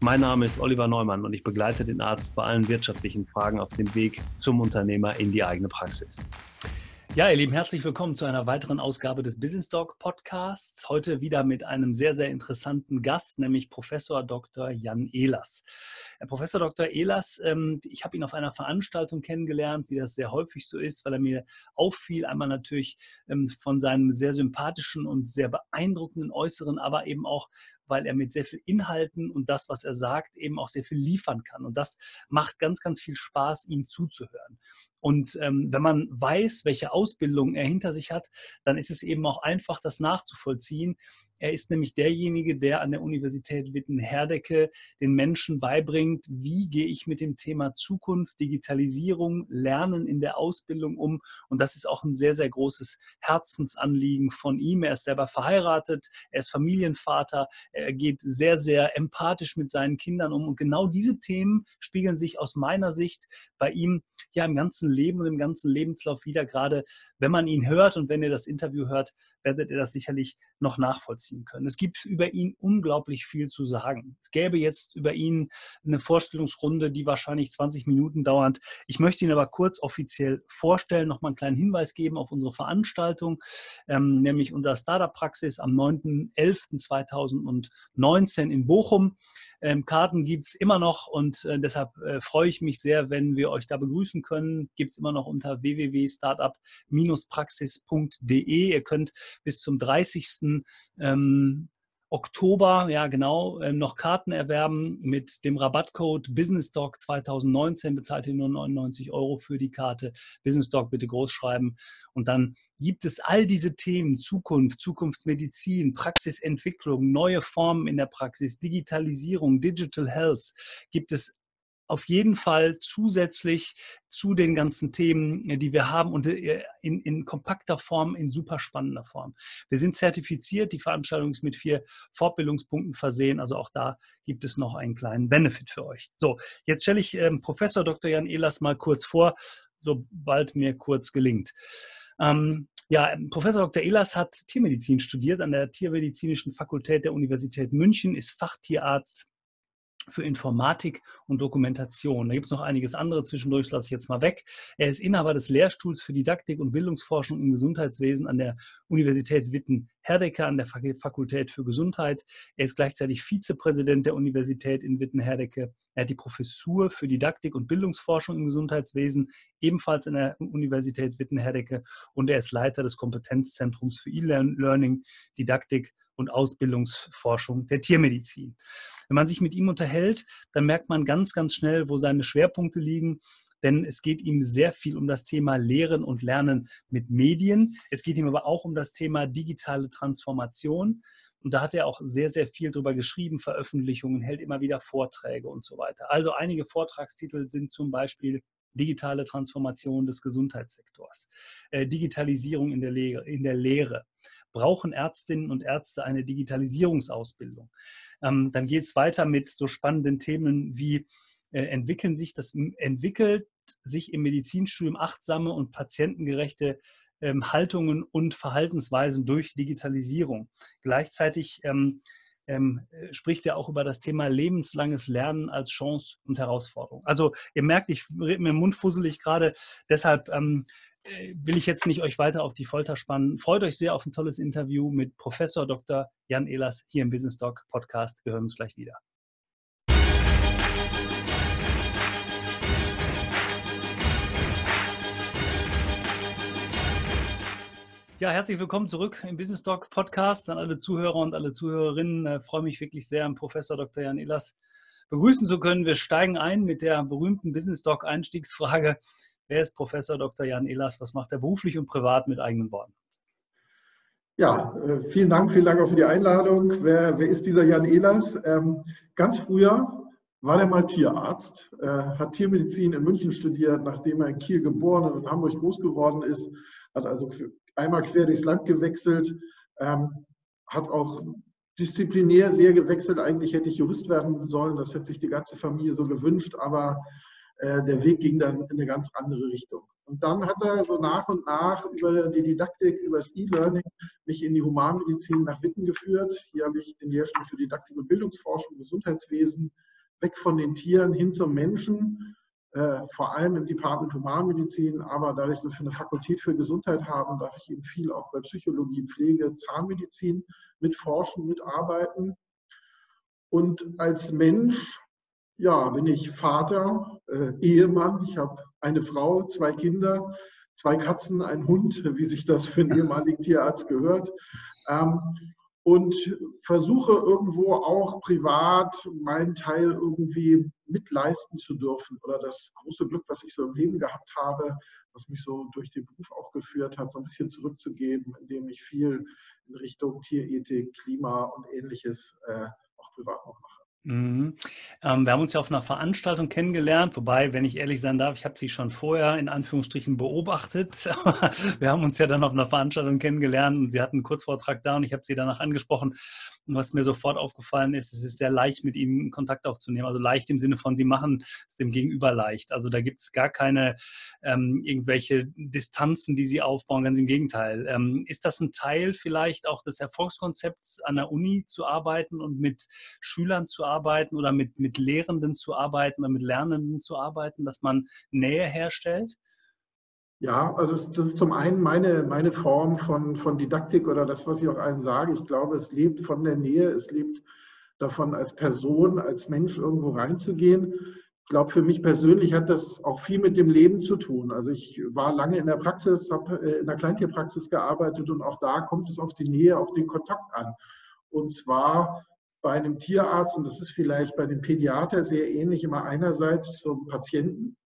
Mein Name ist Oliver Neumann und ich begleite den Arzt bei allen wirtschaftlichen Fragen auf dem Weg zum Unternehmer in die eigene Praxis. Ja, ihr Lieben, herzlich willkommen zu einer weiteren Ausgabe des Business Talk Podcasts. Heute wieder mit einem sehr, sehr interessanten Gast, nämlich Professor Dr. Jan Ehlers. Herr Professor Dr. Ehlers, ähm, ich habe ihn auf einer Veranstaltung kennengelernt, wie das sehr häufig so ist, weil er mir auffiel. Einmal natürlich ähm, von seinem sehr sympathischen und sehr beeindruckenden Äußeren, aber eben auch weil er mit sehr viel Inhalten und das, was er sagt, eben auch sehr viel liefern kann. Und das macht ganz, ganz viel Spaß, ihm zuzuhören. Und ähm, wenn man weiß, welche Ausbildung er hinter sich hat, dann ist es eben auch einfach, das nachzuvollziehen. Er ist nämlich derjenige, der an der Universität Witten-Herdecke den Menschen beibringt, wie gehe ich mit dem Thema Zukunft, Digitalisierung, Lernen in der Ausbildung um. Und das ist auch ein sehr, sehr großes Herzensanliegen von ihm. Er ist selber verheiratet, er ist Familienvater, er geht sehr, sehr empathisch mit seinen Kindern um. Und genau diese Themen spiegeln sich aus meiner Sicht bei ihm ja im ganzen Leben und im ganzen Lebenslauf wieder. Gerade wenn man ihn hört und wenn ihr das Interview hört, werdet ihr das sicherlich noch nachvollziehen können. Es gibt über ihn unglaublich viel zu sagen. Es gäbe jetzt über ihn eine Vorstellungsrunde, die wahrscheinlich 20 Minuten dauert. Ich möchte ihn aber kurz offiziell vorstellen, noch mal einen kleinen Hinweis geben auf unsere Veranstaltung, ähm, nämlich unser Startup-Praxis am 9.11.2019 in Bochum. Ähm, Karten gibt es immer noch und äh, deshalb äh, freue ich mich sehr, wenn wir euch da begrüßen können. Gibt es immer noch unter www.startup-praxis.de. Ihr könnt bis zum 30. Ähm, Oktober, ja genau, ähm, noch Karten erwerben mit dem Rabattcode BusinessDoc 2019. Bezahlt ihr nur 99 Euro für die Karte. BusinessDoc bitte groß schreiben. Und dann gibt es all diese Themen, Zukunft, Zukunftsmedizin, Praxisentwicklung, neue Formen in der Praxis, Digitalisierung, Digital Health, gibt es auf jeden Fall zusätzlich zu den ganzen Themen, äh, die wir haben und äh, in, in, kompakter Form, in super spannender Form. Wir sind zertifiziert, die Veranstaltung ist mit vier Fortbildungspunkten versehen, also auch da gibt es noch einen kleinen Benefit für euch. So, jetzt stelle ich ähm, Professor Dr. Jan Ehlers mal kurz vor, sobald mir kurz gelingt. Ähm, ja, Professor Dr. Ehlers hat Tiermedizin studiert an der Tiermedizinischen Fakultät der Universität München, ist Fachtierarzt für Informatik und Dokumentation. Da gibt es noch einiges andere zwischendurch, lasse ich jetzt mal weg. Er ist Inhaber des Lehrstuhls für Didaktik und Bildungsforschung im Gesundheitswesen an der Universität Witten-Herdecke an der Fakultät für Gesundheit. Er ist gleichzeitig Vizepräsident der Universität in Witten-Herdecke. Er hat die Professur für Didaktik und Bildungsforschung im Gesundheitswesen, ebenfalls an der Universität Witten-Herdecke. Und er ist Leiter des Kompetenzzentrums für E-Learning, Didaktik und Ausbildungsforschung der Tiermedizin. Wenn man sich mit ihm unterhält, dann merkt man ganz, ganz schnell, wo seine Schwerpunkte liegen denn es geht ihm sehr viel um das Thema Lehren und Lernen mit Medien. Es geht ihm aber auch um das Thema digitale Transformation. Und da hat er auch sehr, sehr viel drüber geschrieben, Veröffentlichungen, hält immer wieder Vorträge und so weiter. Also einige Vortragstitel sind zum Beispiel digitale Transformation des Gesundheitssektors, äh, Digitalisierung in der, Lehre, in der Lehre. Brauchen Ärztinnen und Ärzte eine Digitalisierungsausbildung? Ähm, dann geht es weiter mit so spannenden Themen wie äh, entwickeln sich das entwickelt sich im Medizinstudium achtsame und patientengerechte ähm, Haltungen und Verhaltensweisen durch Digitalisierung. Gleichzeitig ähm, ähm, äh, spricht er auch über das Thema lebenslanges Lernen als Chance und Herausforderung. Also ihr merkt, ich rede mir Mund fusselig gerade, deshalb ähm, äh, will ich jetzt nicht euch weiter auf die Folter spannen. Freut euch sehr auf ein tolles Interview mit Professor Dr. Jan Ehlers hier im Business Talk Podcast. Wir hören uns gleich wieder. Ja, herzlich willkommen zurück im Business Talk Podcast an alle Zuhörer und alle Zuhörerinnen. Ich äh, freue mich wirklich sehr, Professor Dr. Jan Ehlers begrüßen zu können. Wir steigen ein mit der berühmten Business Talk Einstiegsfrage. Wer ist Professor Dr. Jan Ehlers? Was macht er beruflich und privat mit eigenen Worten? Ja, äh, vielen Dank, vielen Dank auch für die Einladung. Wer, wer ist dieser Jan Ehlers? Ähm, ganz früher war der mal Tierarzt, äh, hat Tiermedizin in München studiert, nachdem er in Kiel geboren und in Hamburg groß geworden ist, hat also einmal quer durchs Land gewechselt, ähm, hat auch disziplinär sehr gewechselt. Eigentlich hätte ich Jurist werden sollen, das hätte sich die ganze Familie so gewünscht, aber äh, der Weg ging dann in eine ganz andere Richtung. Und dann hat er so nach und nach über die Didaktik, über das E-Learning mich in die Humanmedizin nach Witten geführt. Hier habe ich den Lehrstuhl für Didaktik und Bildungsforschung, Gesundheitswesen, weg von den Tieren hin zum Menschen, äh, vor allem im Department Humanmedizin. Aber dadurch, dass wir eine Fakultät für Gesundheit haben, darf ich eben viel auch bei Psychologie, Pflege, Zahnmedizin mitforschen, mitarbeiten. Und als Mensch ja, bin ich Vater, äh, Ehemann. Ich habe eine Frau, zwei Kinder, zwei Katzen, einen Hund, wie sich das für einen ehemaligen Tierarzt gehört. Ähm, und versuche irgendwo auch privat meinen Teil irgendwie mitleisten zu dürfen oder das große Glück, was ich so im Leben gehabt habe, was mich so durch den Beruf auch geführt hat, so ein bisschen zurückzugeben, indem ich viel in Richtung Tierethik, Klima und ähnliches äh, auch privat noch mache. Mhm. Ähm, wir haben uns ja auf einer Veranstaltung kennengelernt, wobei, wenn ich ehrlich sein darf, ich habe sie schon vorher in Anführungsstrichen beobachtet. wir haben uns ja dann auf einer Veranstaltung kennengelernt und sie hatten einen Kurzvortrag da und ich habe sie danach angesprochen. Und was mir sofort aufgefallen ist, es ist sehr leicht, mit ihnen Kontakt aufzunehmen. Also leicht im Sinne von, sie machen es dem Gegenüber leicht. Also da gibt es gar keine ähm, irgendwelche Distanzen, die sie aufbauen, ganz im Gegenteil. Ähm, ist das ein Teil vielleicht auch des Erfolgskonzepts, an der Uni zu arbeiten und mit Schülern zu arbeiten? Arbeiten oder mit, mit Lehrenden zu arbeiten oder mit Lernenden zu arbeiten, dass man Nähe herstellt? Ja, also das ist zum einen meine, meine Form von, von Didaktik oder das, was ich auch allen sage. Ich glaube, es lebt von der Nähe, es lebt davon, als Person, als Mensch irgendwo reinzugehen. Ich glaube, für mich persönlich hat das auch viel mit dem Leben zu tun. Also ich war lange in der Praxis, habe äh, in der Kleintierpraxis gearbeitet und auch da kommt es auf die Nähe, auf den Kontakt an. Und zwar bei einem Tierarzt, und das ist vielleicht bei dem Pädiater sehr ähnlich, immer einerseits zum Patienten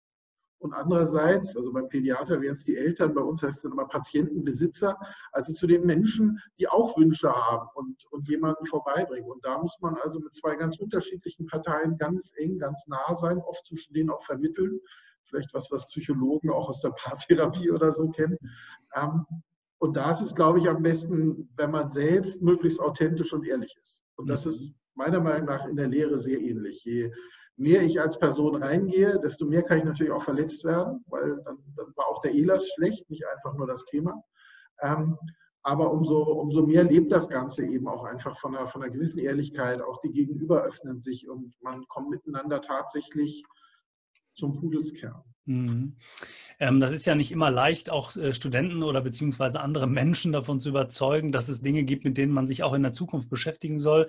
und andererseits, also beim Pädiater wären es die Eltern, bei uns heißt es dann immer Patientenbesitzer, also zu den Menschen, die auch Wünsche haben und, und jemanden vorbeibringen. Und da muss man also mit zwei ganz unterschiedlichen Parteien ganz eng, ganz nah sein, oft zwischen denen auch vermitteln. Vielleicht was, was Psychologen auch aus der Paartherapie oder so kennen. Ähm, und da ist es, glaube ich, am besten, wenn man selbst möglichst authentisch und ehrlich ist. Und das ist mhm. meiner Meinung nach in der Lehre sehr ähnlich. Je mehr ich als Person reingehe, desto mehr kann ich natürlich auch verletzt werden, weil dann, dann war auch der ELAS schlecht, nicht einfach nur das Thema. Ähm, aber umso, umso mehr lebt das Ganze eben auch einfach von einer, von einer gewissen Ehrlichkeit. Auch die Gegenüber öffnen sich und man kommt miteinander tatsächlich zum Pudelskern. Mhm. Ähm, das ist ja nicht immer leicht, auch äh, Studenten oder beziehungsweise andere Menschen davon zu überzeugen, dass es Dinge gibt, mit denen man sich auch in der Zukunft beschäftigen soll.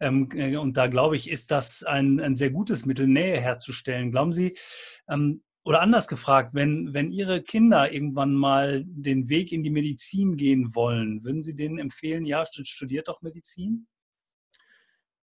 Ähm, äh, und da glaube ich, ist das ein, ein sehr gutes Mittel, Nähe herzustellen. Glauben Sie, ähm, oder anders gefragt, wenn, wenn Ihre Kinder irgendwann mal den Weg in die Medizin gehen wollen, würden Sie denen empfehlen, ja, studiert doch Medizin?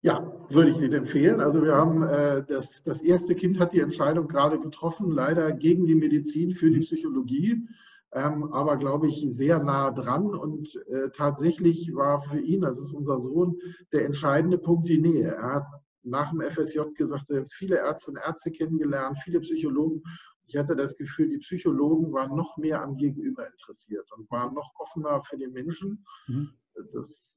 Ja, würde ich Ihnen empfehlen. Also wir haben äh, das, das erste Kind hat die Entscheidung gerade getroffen, leider gegen die Medizin für die Psychologie, ähm, aber glaube ich sehr nah dran. Und äh, tatsächlich war für ihn, das ist unser Sohn, der entscheidende Punkt die Nähe. Er hat nach dem FSJ gesagt, er hat viele Ärzte und Ärzte kennengelernt, viele Psychologen. Ich hatte das Gefühl, die Psychologen waren noch mehr am Gegenüber interessiert und waren noch offener für den Menschen. Mhm. Das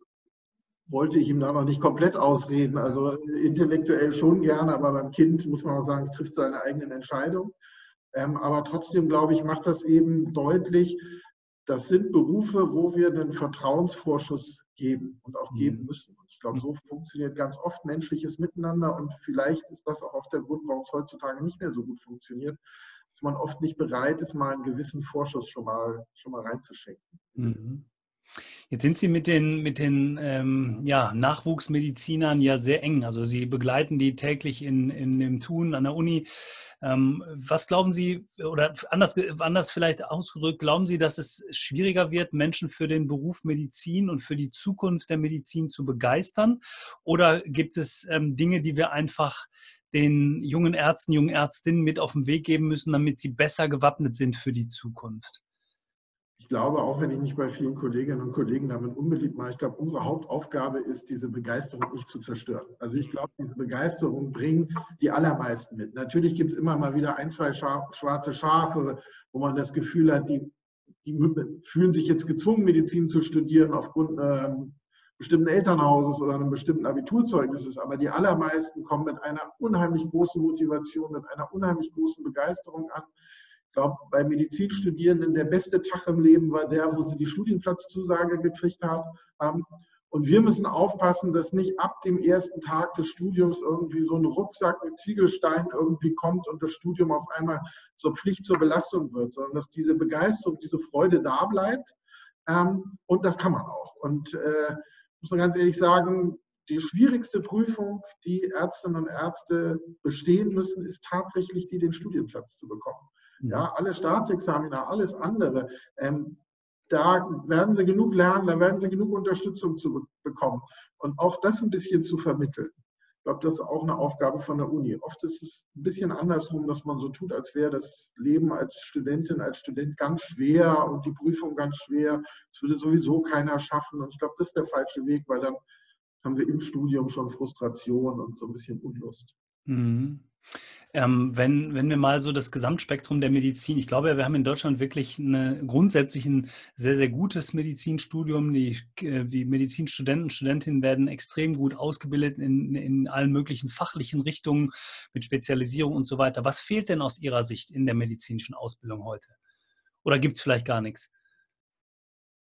wollte ich ihm da noch nicht komplett ausreden. Also intellektuell schon gerne, aber beim Kind muss man auch sagen, es trifft seine eigenen Entscheidungen. Ähm, aber trotzdem, glaube ich, macht das eben deutlich, das sind Berufe, wo wir einen Vertrauensvorschuss geben und auch geben mhm. müssen. Und ich glaube, so funktioniert ganz oft menschliches Miteinander und vielleicht ist das auch oft der Grund, warum es heutzutage nicht mehr so gut funktioniert, dass man oft nicht bereit ist, mal einen gewissen Vorschuss schon mal, schon mal reinzuschenken. Mhm. Jetzt sind Sie mit den, mit den ähm, ja, Nachwuchsmedizinern ja sehr eng. Also Sie begleiten die täglich in, in dem Tun an der Uni. Ähm, was glauben Sie, oder anders, anders vielleicht ausgedrückt, glauben Sie, dass es schwieriger wird, Menschen für den Beruf Medizin und für die Zukunft der Medizin zu begeistern? Oder gibt es ähm, Dinge, die wir einfach den jungen Ärzten, jungen Ärztinnen mit auf den Weg geben müssen, damit sie besser gewappnet sind für die Zukunft? Ich glaube, auch wenn ich mich bei vielen Kolleginnen und Kollegen damit unbeliebt mache, ich glaube, unsere Hauptaufgabe ist, diese Begeisterung nicht zu zerstören. Also ich glaube, diese Begeisterung bringen die allermeisten mit. Natürlich gibt es immer mal wieder ein, zwei schwarze Schafe, wo man das Gefühl hat, die, die fühlen sich jetzt gezwungen, Medizin zu studieren aufgrund ähm, bestimmten Elternhauses oder einem bestimmten Abiturzeugnisses, aber die allermeisten kommen mit einer unheimlich großen Motivation, mit einer unheimlich großen Begeisterung an. Ich glaube, bei Medizinstudierenden der beste Tag im Leben war der, wo sie die Studienplatzzusage gekriegt haben. Und wir müssen aufpassen, dass nicht ab dem ersten Tag des Studiums irgendwie so ein Rucksack mit Ziegelsteinen irgendwie kommt und das Studium auf einmal zur Pflicht, zur Belastung wird, sondern dass diese Begeisterung, diese Freude da bleibt. Ähm, und das kann man auch. Und äh, muss man ganz ehrlich sagen, die schwierigste Prüfung, die Ärztinnen und Ärzte bestehen müssen, ist tatsächlich die, den Studienplatz zu bekommen. Mhm. Ja, alle Staatsexamina, alles andere, ähm, da werden sie genug lernen, da werden sie genug Unterstützung zu bekommen. Und auch das ein bisschen zu vermitteln. Ich glaube, das ist auch eine Aufgabe von der Uni. Oft ist es ein bisschen andersrum, dass man so tut, als wäre das Leben als Studentin, als Student ganz schwer und die Prüfung ganz schwer. Das würde sowieso keiner schaffen. Und ich glaube, das ist der falsche Weg, weil dann haben wir im Studium schon Frustration und so ein bisschen Unlust. Mhm. Ähm, wenn, wenn wir mal so das Gesamtspektrum der Medizin, ich glaube, wir haben in Deutschland wirklich eine, grundsätzlich ein sehr, sehr gutes Medizinstudium. Die, äh, die Medizinstudenten und Studentinnen werden extrem gut ausgebildet in, in allen möglichen fachlichen Richtungen mit Spezialisierung und so weiter. Was fehlt denn aus Ihrer Sicht in der medizinischen Ausbildung heute? Oder gibt es vielleicht gar nichts?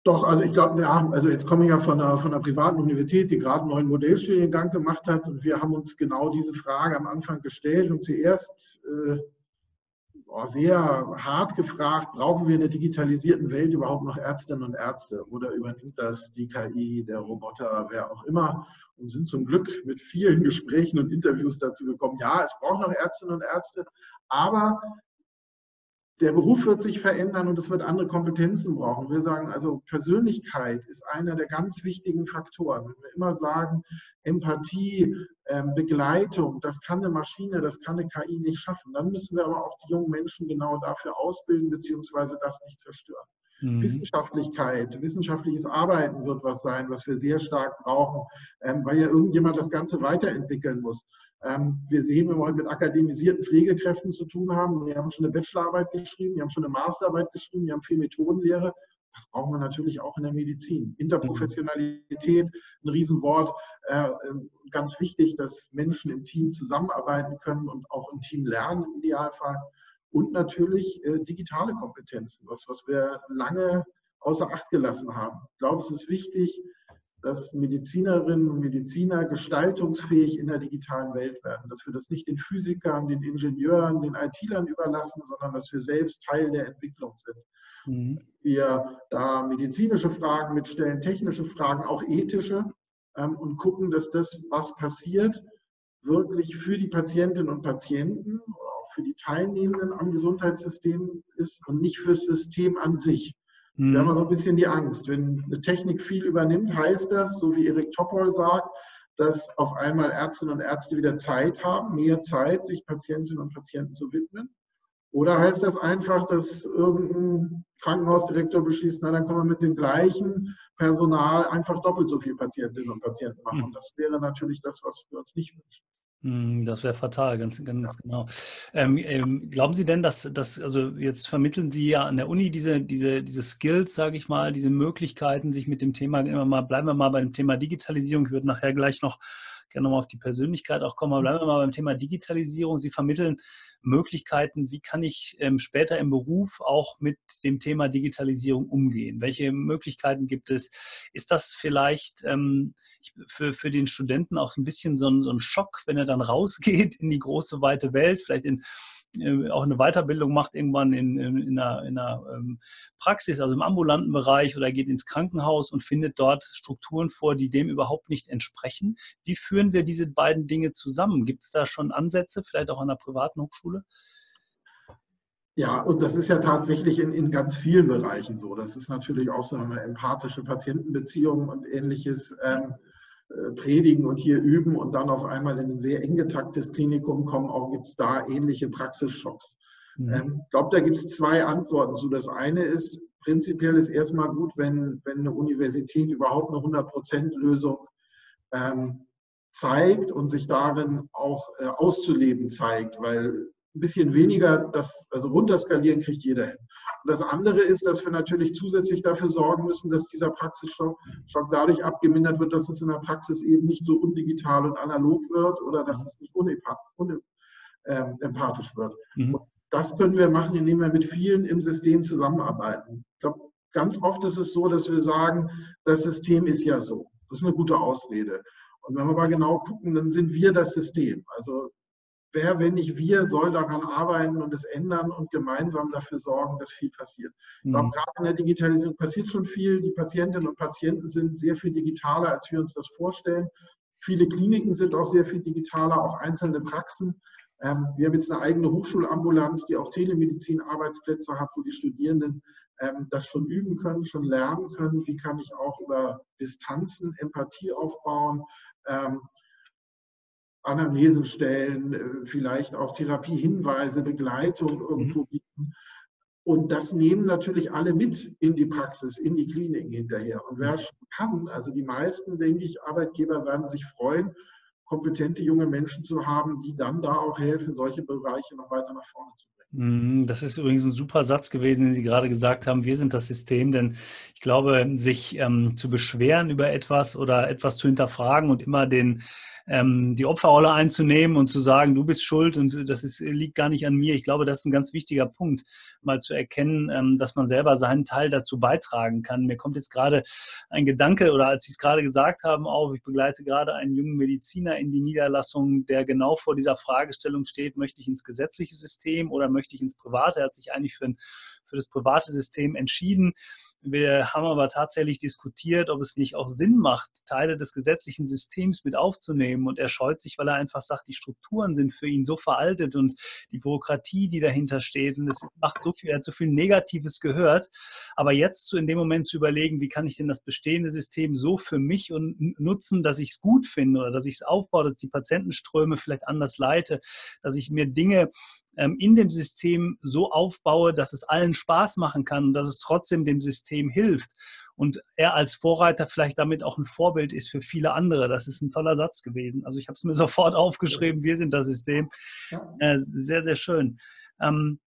Doch, also ich glaube, ja, also jetzt komme ich ja von einer, von einer privaten Universität, die gerade einen neuen Modellstudiengang gemacht hat. Und wir haben uns genau diese Frage am Anfang gestellt und zuerst äh, sehr hart gefragt, brauchen wir in der digitalisierten Welt überhaupt noch Ärztinnen und Ärzte? Oder übernimmt das die KI, der Roboter, wer auch immer? Und sind zum Glück mit vielen Gesprächen und Interviews dazu gekommen, ja, es braucht noch Ärztinnen und Ärzte, aber der Beruf wird sich verändern und es wird andere Kompetenzen brauchen. Wir sagen also, Persönlichkeit ist einer der ganz wichtigen Faktoren. Wenn wir immer sagen, Empathie, ähm, Begleitung, das kann eine Maschine, das kann eine KI nicht schaffen, dann müssen wir aber auch die jungen Menschen genau dafür ausbilden, beziehungsweise das nicht zerstören. Mhm. Wissenschaftlichkeit, wissenschaftliches Arbeiten wird was sein, was wir sehr stark brauchen, ähm, weil ja irgendjemand das Ganze weiterentwickeln muss. Ähm, wir sehen, wenn wir heute mit akademisierten Pflegekräften zu tun haben, die haben schon eine Bachelorarbeit geschrieben, die haben schon eine Masterarbeit geschrieben, die haben viel Methodenlehre. Das brauchen wir natürlich auch in der Medizin. Interprofessionalität, ein Riesenwort. Äh, ganz wichtig, dass Menschen im Team zusammenarbeiten können und auch im Team lernen im Idealfall. Und natürlich äh, digitale Kompetenzen, was, was wir lange außer Acht gelassen haben. Ich glaube, es ist wichtig, dass Medizinerinnen und Mediziner gestaltungsfähig in der digitalen Welt werden, dass wir das nicht den Physikern, den Ingenieuren, den IT-Lern überlassen, sondern dass wir selbst Teil der Entwicklung sind. Mhm. Wir da medizinische Fragen mitstellen, technische Fragen, auch ethische ähm, und gucken, dass das, was passiert, wirklich für die Patientinnen und Patienten oder auch für die Teilnehmenden am Gesundheitssystem ist und nicht fürs System an sich. Das ist ja immer so ein bisschen die Angst. Wenn eine Technik viel übernimmt, heißt das, so wie Erik Topol sagt, dass auf einmal Ärztinnen und Ärzte wieder Zeit haben, mehr Zeit, sich Patientinnen und Patienten zu widmen. Oder heißt das einfach, dass irgendein Krankenhausdirektor beschließt, na dann können wir mit dem gleichen Personal einfach doppelt so viele Patientinnen und Patienten machen. Und hm. das wäre natürlich das, was wir uns nicht wünschen. Hm, das wäre fatal, ganz, ganz genau. Ähm, ähm, glauben Sie denn, dass, dass, also jetzt vermitteln Sie ja an der Uni diese, diese, diese Skills, sage ich mal, diese Möglichkeiten, sich mit dem Thema immer mal, bleiben wir mal beim Thema Digitalisierung. Ich würde nachher gleich noch gerne nochmal auf die Persönlichkeit auch kommen. Aber bleiben wir mal beim Thema Digitalisierung. Sie vermitteln Möglichkeiten, wie kann ich ähm, später im Beruf auch mit dem Thema Digitalisierung umgehen? Welche Möglichkeiten gibt es? Ist das vielleicht ähm, für, für den Studenten auch ein bisschen so ein, so ein Schock, wenn er dann rausgeht in die große, weite Welt, vielleicht in äh, auch eine Weiterbildung macht irgendwann in, in, in einer, in einer ähm, Praxis, also im ambulanten Bereich oder geht ins Krankenhaus und findet dort Strukturen vor, die dem überhaupt nicht entsprechen. Wie führen wir diese beiden Dinge zusammen? Gibt es da schon Ansätze, vielleicht auch an der privaten Hochschule? Ja, und das ist ja tatsächlich in, in ganz vielen Bereichen so. Das ist natürlich auch so eine empathische Patientenbeziehung und ähnliches. Ähm, äh, predigen und hier üben und dann auf einmal in ein sehr eng getaktes Klinikum kommen, auch gibt es da ähnliche Praxisschocks. Mhm. Ähm, ich glaube, da gibt es zwei Antworten zu. Das eine ist, prinzipiell ist erstmal gut, wenn, wenn eine Universität überhaupt eine 100%-Lösung ähm, zeigt und sich darin auch äh, auszuleben zeigt, weil ein bisschen weniger, das, also runterskalieren kriegt jeder hin. Und das andere ist, dass wir natürlich zusätzlich dafür sorgen müssen, dass dieser Praxisschock dadurch abgemindert wird, dass es in der Praxis eben nicht so undigital und analog wird oder dass es nicht unempathisch ähm, wird. Mhm. das können wir machen, indem wir mit vielen im System zusammenarbeiten. Ich glaube, ganz oft ist es so, dass wir sagen, das System ist ja so. Das ist eine gute Ausrede. Und wenn wir mal genau gucken, dann sind wir das System. Also wer, wenn nicht wir, soll daran arbeiten und es ändern und gemeinsam dafür sorgen, dass viel passiert. Ich glaube, mhm. gerade in der Digitalisierung passiert schon viel. Die Patientinnen und Patienten sind sehr viel digitaler, als wir uns das vorstellen. Viele Kliniken sind auch sehr viel digitaler, auch einzelne Praxen. Ähm, wir haben jetzt eine eigene Hochschulambulanz, die auch Telemedizin-Arbeitsplätze hat, wo die Studierenden ähm, das schon üben können, schon lernen können. Wie kann ich auch über Distanzen Empathie aufbauen? Ähm, Anamnesen stellen, äh, vielleicht auch Therapiehinweise, Begleitung irgendwo mhm. bieten. Und das nehmen natürlich alle mit in die Praxis, in die Kliniken hinterher. Und wer schon kann, also die meisten, denke ich, Arbeitgeber werden sich freuen, kompetente junge Menschen zu haben, die dann da auch helfen, solche Bereiche noch weiter nach vorne zu bringen. Mhm, das ist übrigens ein super Satz gewesen, den Sie gerade gesagt haben. Wir sind das System, denn ich glaube, sich ähm, zu beschweren über etwas oder etwas zu hinterfragen und immer den ähm, die Opferrolle einzunehmen und zu sagen, du bist schuld und das ist, liegt gar nicht an mir. Ich glaube, das ist ein ganz wichtiger Punkt, mal zu erkennen, ähm, dass man selber seinen Teil dazu beitragen kann. Mir kommt jetzt gerade ein Gedanke oder als Sie es gerade gesagt haben, auch, ich begleite gerade einen jungen Mediziner in die Niederlassung, der genau vor dieser Fragestellung steht, möchte ich ins gesetzliche System oder möchte ich ins private? Er hat sich eigentlich für ein für das private System entschieden. Wir haben aber tatsächlich diskutiert, ob es nicht auch Sinn macht, Teile des gesetzlichen Systems mit aufzunehmen. Und er scheut sich, weil er einfach sagt, die Strukturen sind für ihn so veraltet und die Bürokratie, die dahinter steht. Und es macht so viel, er hat so viel Negatives gehört. Aber jetzt zu in dem Moment zu überlegen, wie kann ich denn das bestehende System so für mich und nutzen, dass ich es gut finde oder dass ich es aufbaue, dass ich die Patientenströme vielleicht anders leite, dass ich mir Dinge ähm, in dem System so aufbaue, dass es allen Spaß machen kann und dass es trotzdem dem System hilft. Und er als Vorreiter vielleicht damit auch ein Vorbild ist für viele andere. Das ist ein toller Satz gewesen. Also ich habe es mir sofort aufgeschrieben, wir sind das System. Äh, sehr, sehr schön. Ähm,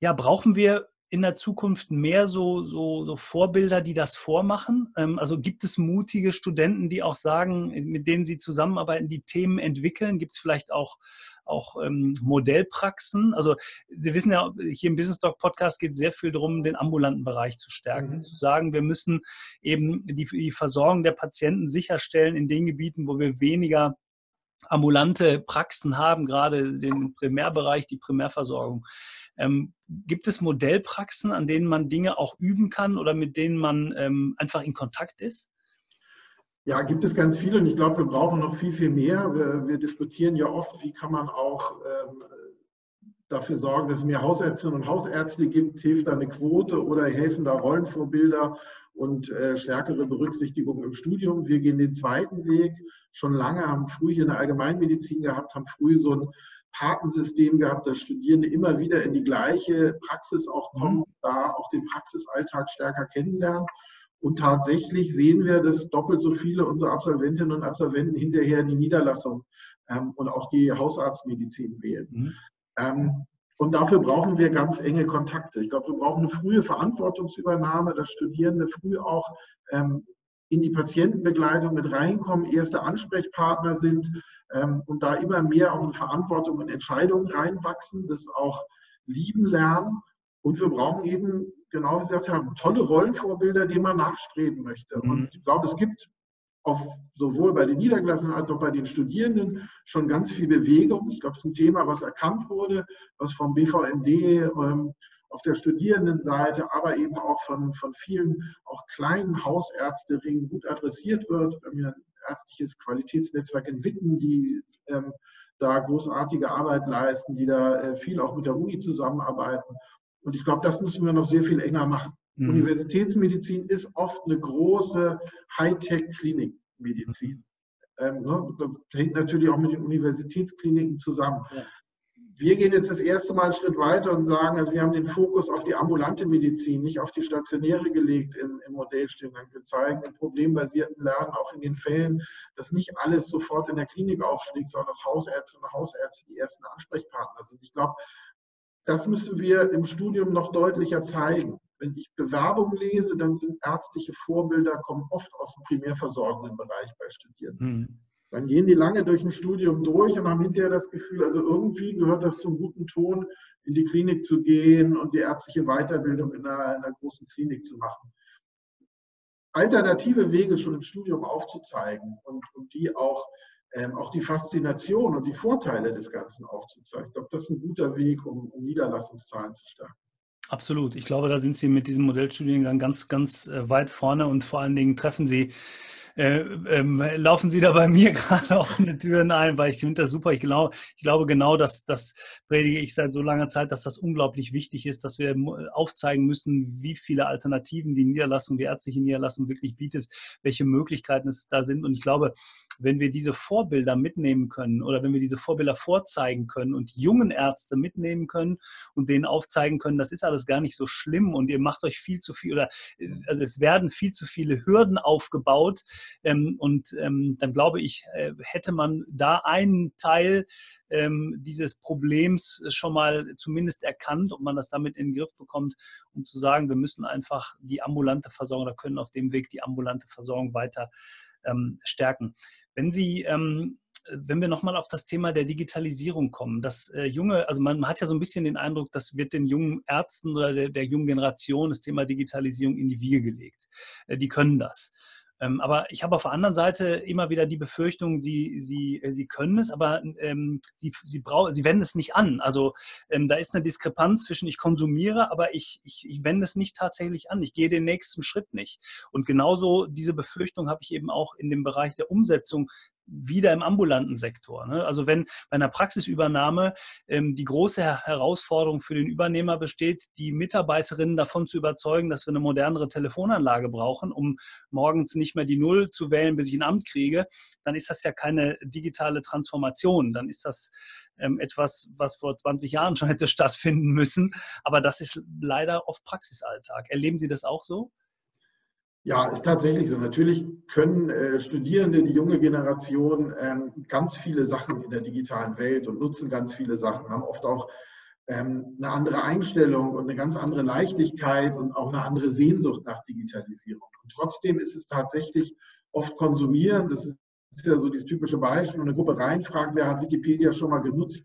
ja, brauchen wir in der Zukunft mehr so, so, so Vorbilder, die das vormachen? Ähm, also gibt es mutige Studenten, die auch sagen, mit denen sie zusammenarbeiten, die Themen entwickeln? Gibt es vielleicht auch auch ähm, Modellpraxen. Also Sie wissen ja, hier im Business Talk Podcast geht es sehr viel darum, den ambulanten Bereich zu stärken. Mhm. Zu sagen, wir müssen eben die, die Versorgung der Patienten sicherstellen in den Gebieten, wo wir weniger ambulante Praxen haben, gerade den Primärbereich, die Primärversorgung. Ähm, gibt es Modellpraxen, an denen man Dinge auch üben kann oder mit denen man ähm, einfach in Kontakt ist? Ja, gibt es ganz viele und ich glaube, wir brauchen noch viel, viel mehr. Wir, wir diskutieren ja oft, wie kann man auch ähm, dafür sorgen, dass es mehr Hausärztinnen und Hausärzte gibt. Hilft da eine Quote oder helfen da Rollenvorbilder und äh, stärkere Berücksichtigung im Studium? Wir gehen den zweiten Weg. Schon lange haben früh hier eine Allgemeinmedizin gehabt, haben früh so ein Patensystem gehabt, dass Studierende immer wieder in die gleiche Praxis auch kommen, mhm. da auch den Praxisalltag stärker kennenlernen. Und tatsächlich sehen wir, dass doppelt so viele unserer Absolventinnen und Absolventen hinterher die Niederlassung ähm, und auch die Hausarztmedizin wählen. Mhm. Ähm, und dafür brauchen wir ganz enge Kontakte. Ich glaube, wir brauchen eine frühe Verantwortungsübernahme, dass Studierende früh auch ähm, in die Patientenbegleitung mit reinkommen, erste Ansprechpartner sind ähm, und da immer mehr auch in Verantwortung und Entscheidungen reinwachsen, das auch lieben lernen. Und wir brauchen eben genau wie gesagt haben, tolle Rollenvorbilder, die man nachstreben möchte. Mhm. Und ich glaube, es gibt auf, sowohl bei den Niedergelassenen als auch bei den Studierenden schon ganz viel Bewegung. Ich glaube, es ist ein Thema, was erkannt wurde, was vom BVMD ähm, auf der Studierendenseite, aber eben auch von, von vielen auch kleinen Hausärzteringen gut adressiert wird. Wir haben ja ein ärztliches Qualitätsnetzwerk in Witten, die ähm, da großartige Arbeit leisten, die da äh, viel auch mit der Uni zusammenarbeiten. Und ich glaube, das müssen wir noch sehr viel enger machen. Mhm. Universitätsmedizin ist oft eine große Hightech-Klinikmedizin. Ähm, ne, das hängt natürlich auch mit den Universitätskliniken zusammen. Ja. wir gehen jetzt das erste Mal einen Schritt weiter und sagen, also wir haben den Fokus auf die ambulante Medizin, nicht auf die stationäre gelegt im, im Modellstudiengang. Wir zeigen im problembasierten Lernen auch in den Fällen, dass nicht alles sofort in der Klinik aufschlägt, sondern dass Hausärzte und Hausärzte die ersten Ansprechpartner sind. Ich glaube, das müssen wir im Studium noch deutlicher zeigen. Wenn ich Bewerbungen lese, dann sind ärztliche Vorbilder, kommen oft aus dem primärversorgenden Bereich bei Studierenden. Mhm. Dann gehen die lange durch ein Studium durch und haben hinterher das Gefühl, also irgendwie gehört das zum guten Ton, in die Klinik zu gehen und die ärztliche Weiterbildung in einer, in einer großen Klinik zu machen. Alternative Wege schon im Studium aufzuzeigen und, und die auch, ähm, auch die Faszination und die Vorteile des Ganzen aufzuzeigen. Ich glaube, das ist ein guter Weg, um, Niederlassungszahlen zu stärken. Absolut. Ich glaube, da sind Sie mit diesem Modellstudiengang ganz, ganz äh, weit vorne und vor allen Dingen treffen Sie äh, ähm, laufen Sie da bei mir gerade offene Türen ein, weil ich finde das super. Ich, glaub, ich glaube genau, dass das predige ich seit so langer Zeit, dass das unglaublich wichtig ist, dass wir aufzeigen müssen, wie viele Alternativen die Niederlassung, die ärztliche Niederlassung wirklich bietet, welche Möglichkeiten es da sind. Und ich glaube, wenn wir diese Vorbilder mitnehmen können oder wenn wir diese Vorbilder vorzeigen können und jungen Ärzte mitnehmen können und denen aufzeigen können, das ist alles gar nicht so schlimm und ihr macht euch viel zu viel oder also es werden viel zu viele Hürden aufgebaut ähm, und ähm, dann glaube ich, äh, hätte man da einen Teil ähm, dieses Problems schon mal zumindest erkannt und man das damit in den Griff bekommt, um zu sagen, wir müssen einfach die ambulante Versorgung oder können auf dem Weg die ambulante Versorgung weiter ähm, stärken. Wenn Sie ähm, wenn wir nochmal auf das Thema der Digitalisierung kommen, das äh, junge, also man, hat ja so ein bisschen den Eindruck, das wird den jungen Ärzten oder der, der jungen Generation das Thema Digitalisierung in die Wiege gelegt. Äh, die können das. Ähm, aber ich habe auf der anderen Seite immer wieder die Befürchtung, sie, sie, äh, sie können es, aber ähm, sie, sie, brauchen, sie wenden es nicht an. Also ähm, da ist eine Diskrepanz zwischen ich konsumiere, aber ich, ich, ich wende es nicht tatsächlich an. Ich gehe den nächsten Schritt nicht. Und genauso diese Befürchtung habe ich eben auch in dem Bereich der Umsetzung wieder im ambulanten Sektor. Ne? Also wenn bei einer Praxisübernahme ähm, die große Herausforderung für den Übernehmer besteht, die Mitarbeiterinnen davon zu überzeugen, dass wir eine modernere Telefonanlage brauchen, um morgens nicht mehr die Null zu wählen, bis ich ein Amt kriege, dann ist das ja keine digitale Transformation. Dann ist das ähm, etwas, was vor 20 Jahren schon hätte stattfinden müssen. Aber das ist leider oft Praxisalltag. Erleben Sie das auch so? Ja, ist tatsächlich so. Natürlich können äh, Studierende, die junge Generation, ähm, ganz viele Sachen in der digitalen Welt und nutzen ganz viele Sachen, haben oft auch ähm, eine andere Einstellung und eine ganz andere Leichtigkeit und auch eine andere Sehnsucht nach Digitalisierung. Und trotzdem ist es tatsächlich oft konsumieren. Das ist, ja so dieses typische Beispiel. Und eine Gruppe reinfragt, wer hat Wikipedia schon mal genutzt?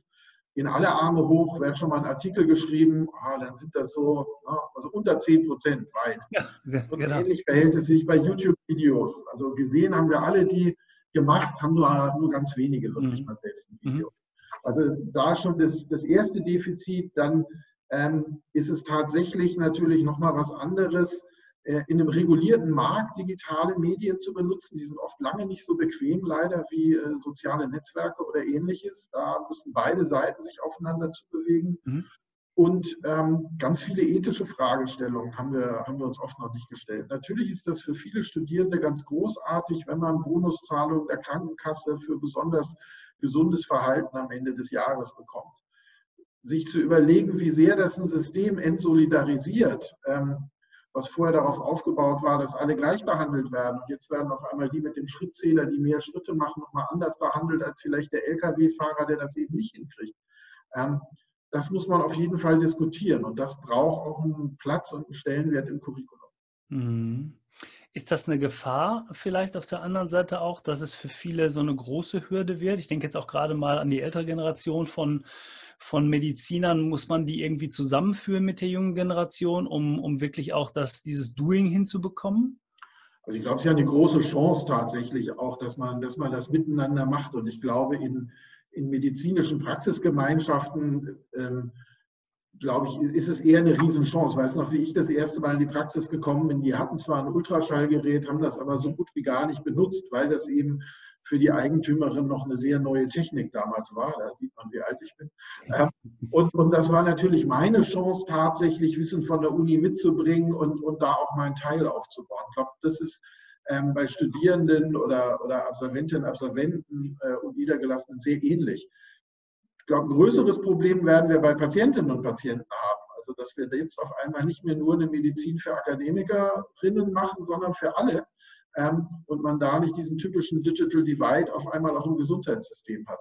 Gehen alle Arme hoch, wer hat schon mal einen Artikel geschrieben, ah, dann sind das so na, also unter 10 Prozent weit. Ja, und genau. ähnlich verhält es sich bei YouTube-Videos. Also gesehen haben wir alle die gemacht, haben nur, nur ganz wenige wirklich mhm. mal selbst ein Video. Mhm. Also da schon das, das erste Defizit, dann ähm, ist es tatsächlich natürlich nochmal was anderes, in einem regulierten Markt digitale Medien zu benutzen. Die sind oft lange nicht so bequem, leider, wie äh, soziale Netzwerke oder ähnliches. Da müssen beide Seiten sich aufeinander zu bewegen. Mhm. Und ähm, ganz viele ethische Fragestellungen haben wir, haben wir uns oft noch nicht gestellt. Natürlich ist das für viele Studierende ganz großartig, wenn man Bonuszahlungen der Krankenkasse für besonders gesundes Verhalten am Ende des Jahres bekommt. Sich zu überlegen, wie sehr das ein System entsolidarisiert, ähm, was vorher darauf aufgebaut war, dass alle gleich behandelt werden. Und jetzt werden auf einmal die mit dem Schrittzähler, die mehr Schritte machen, nochmal anders behandelt als vielleicht der Lkw-Fahrer, der das eben nicht hinkriegt. Ähm, das muss man auf jeden Fall diskutieren und das braucht auch einen Platz und einen Stellenwert im Curriculum. Mhm. Ist das eine Gefahr vielleicht auf der anderen Seite auch, dass es für viele so eine große Hürde wird? Ich denke jetzt auch gerade mal an die ältere Generation von von Medizinern, muss man die irgendwie zusammenführen mit der jungen Generation, um, um wirklich auch das, dieses Doing hinzubekommen? Also ich glaube, es ist ja eine große Chance tatsächlich auch, dass man, dass man das miteinander macht. Und ich glaube, in, in medizinischen Praxisgemeinschaften, ähm, glaube ich, ist es eher eine Riesenchance. Weißt du noch, wie ich das erste Mal in die Praxis gekommen bin? Die hatten zwar ein Ultraschallgerät, haben das aber so gut wie gar nicht benutzt, weil das eben für die Eigentümerin noch eine sehr neue Technik damals war. Da sieht man, wie alt ich bin. Ähm, und, und das war natürlich meine Chance, tatsächlich Wissen von der Uni mitzubringen und, und da auch meinen Teil aufzubauen. Ich glaube, das ist ähm, bei Studierenden oder, oder Absolventinnen, Absolventen äh, und Niedergelassenen sehr ähnlich. Ich glaube, ein größeres Problem werden wir bei Patientinnen und Patienten haben. Also, dass wir jetzt auf einmal nicht mehr nur eine Medizin für Akademikerinnen machen, sondern für alle. Ähm, und man da nicht diesen typischen Digital Divide auf einmal auch im Gesundheitssystem hat.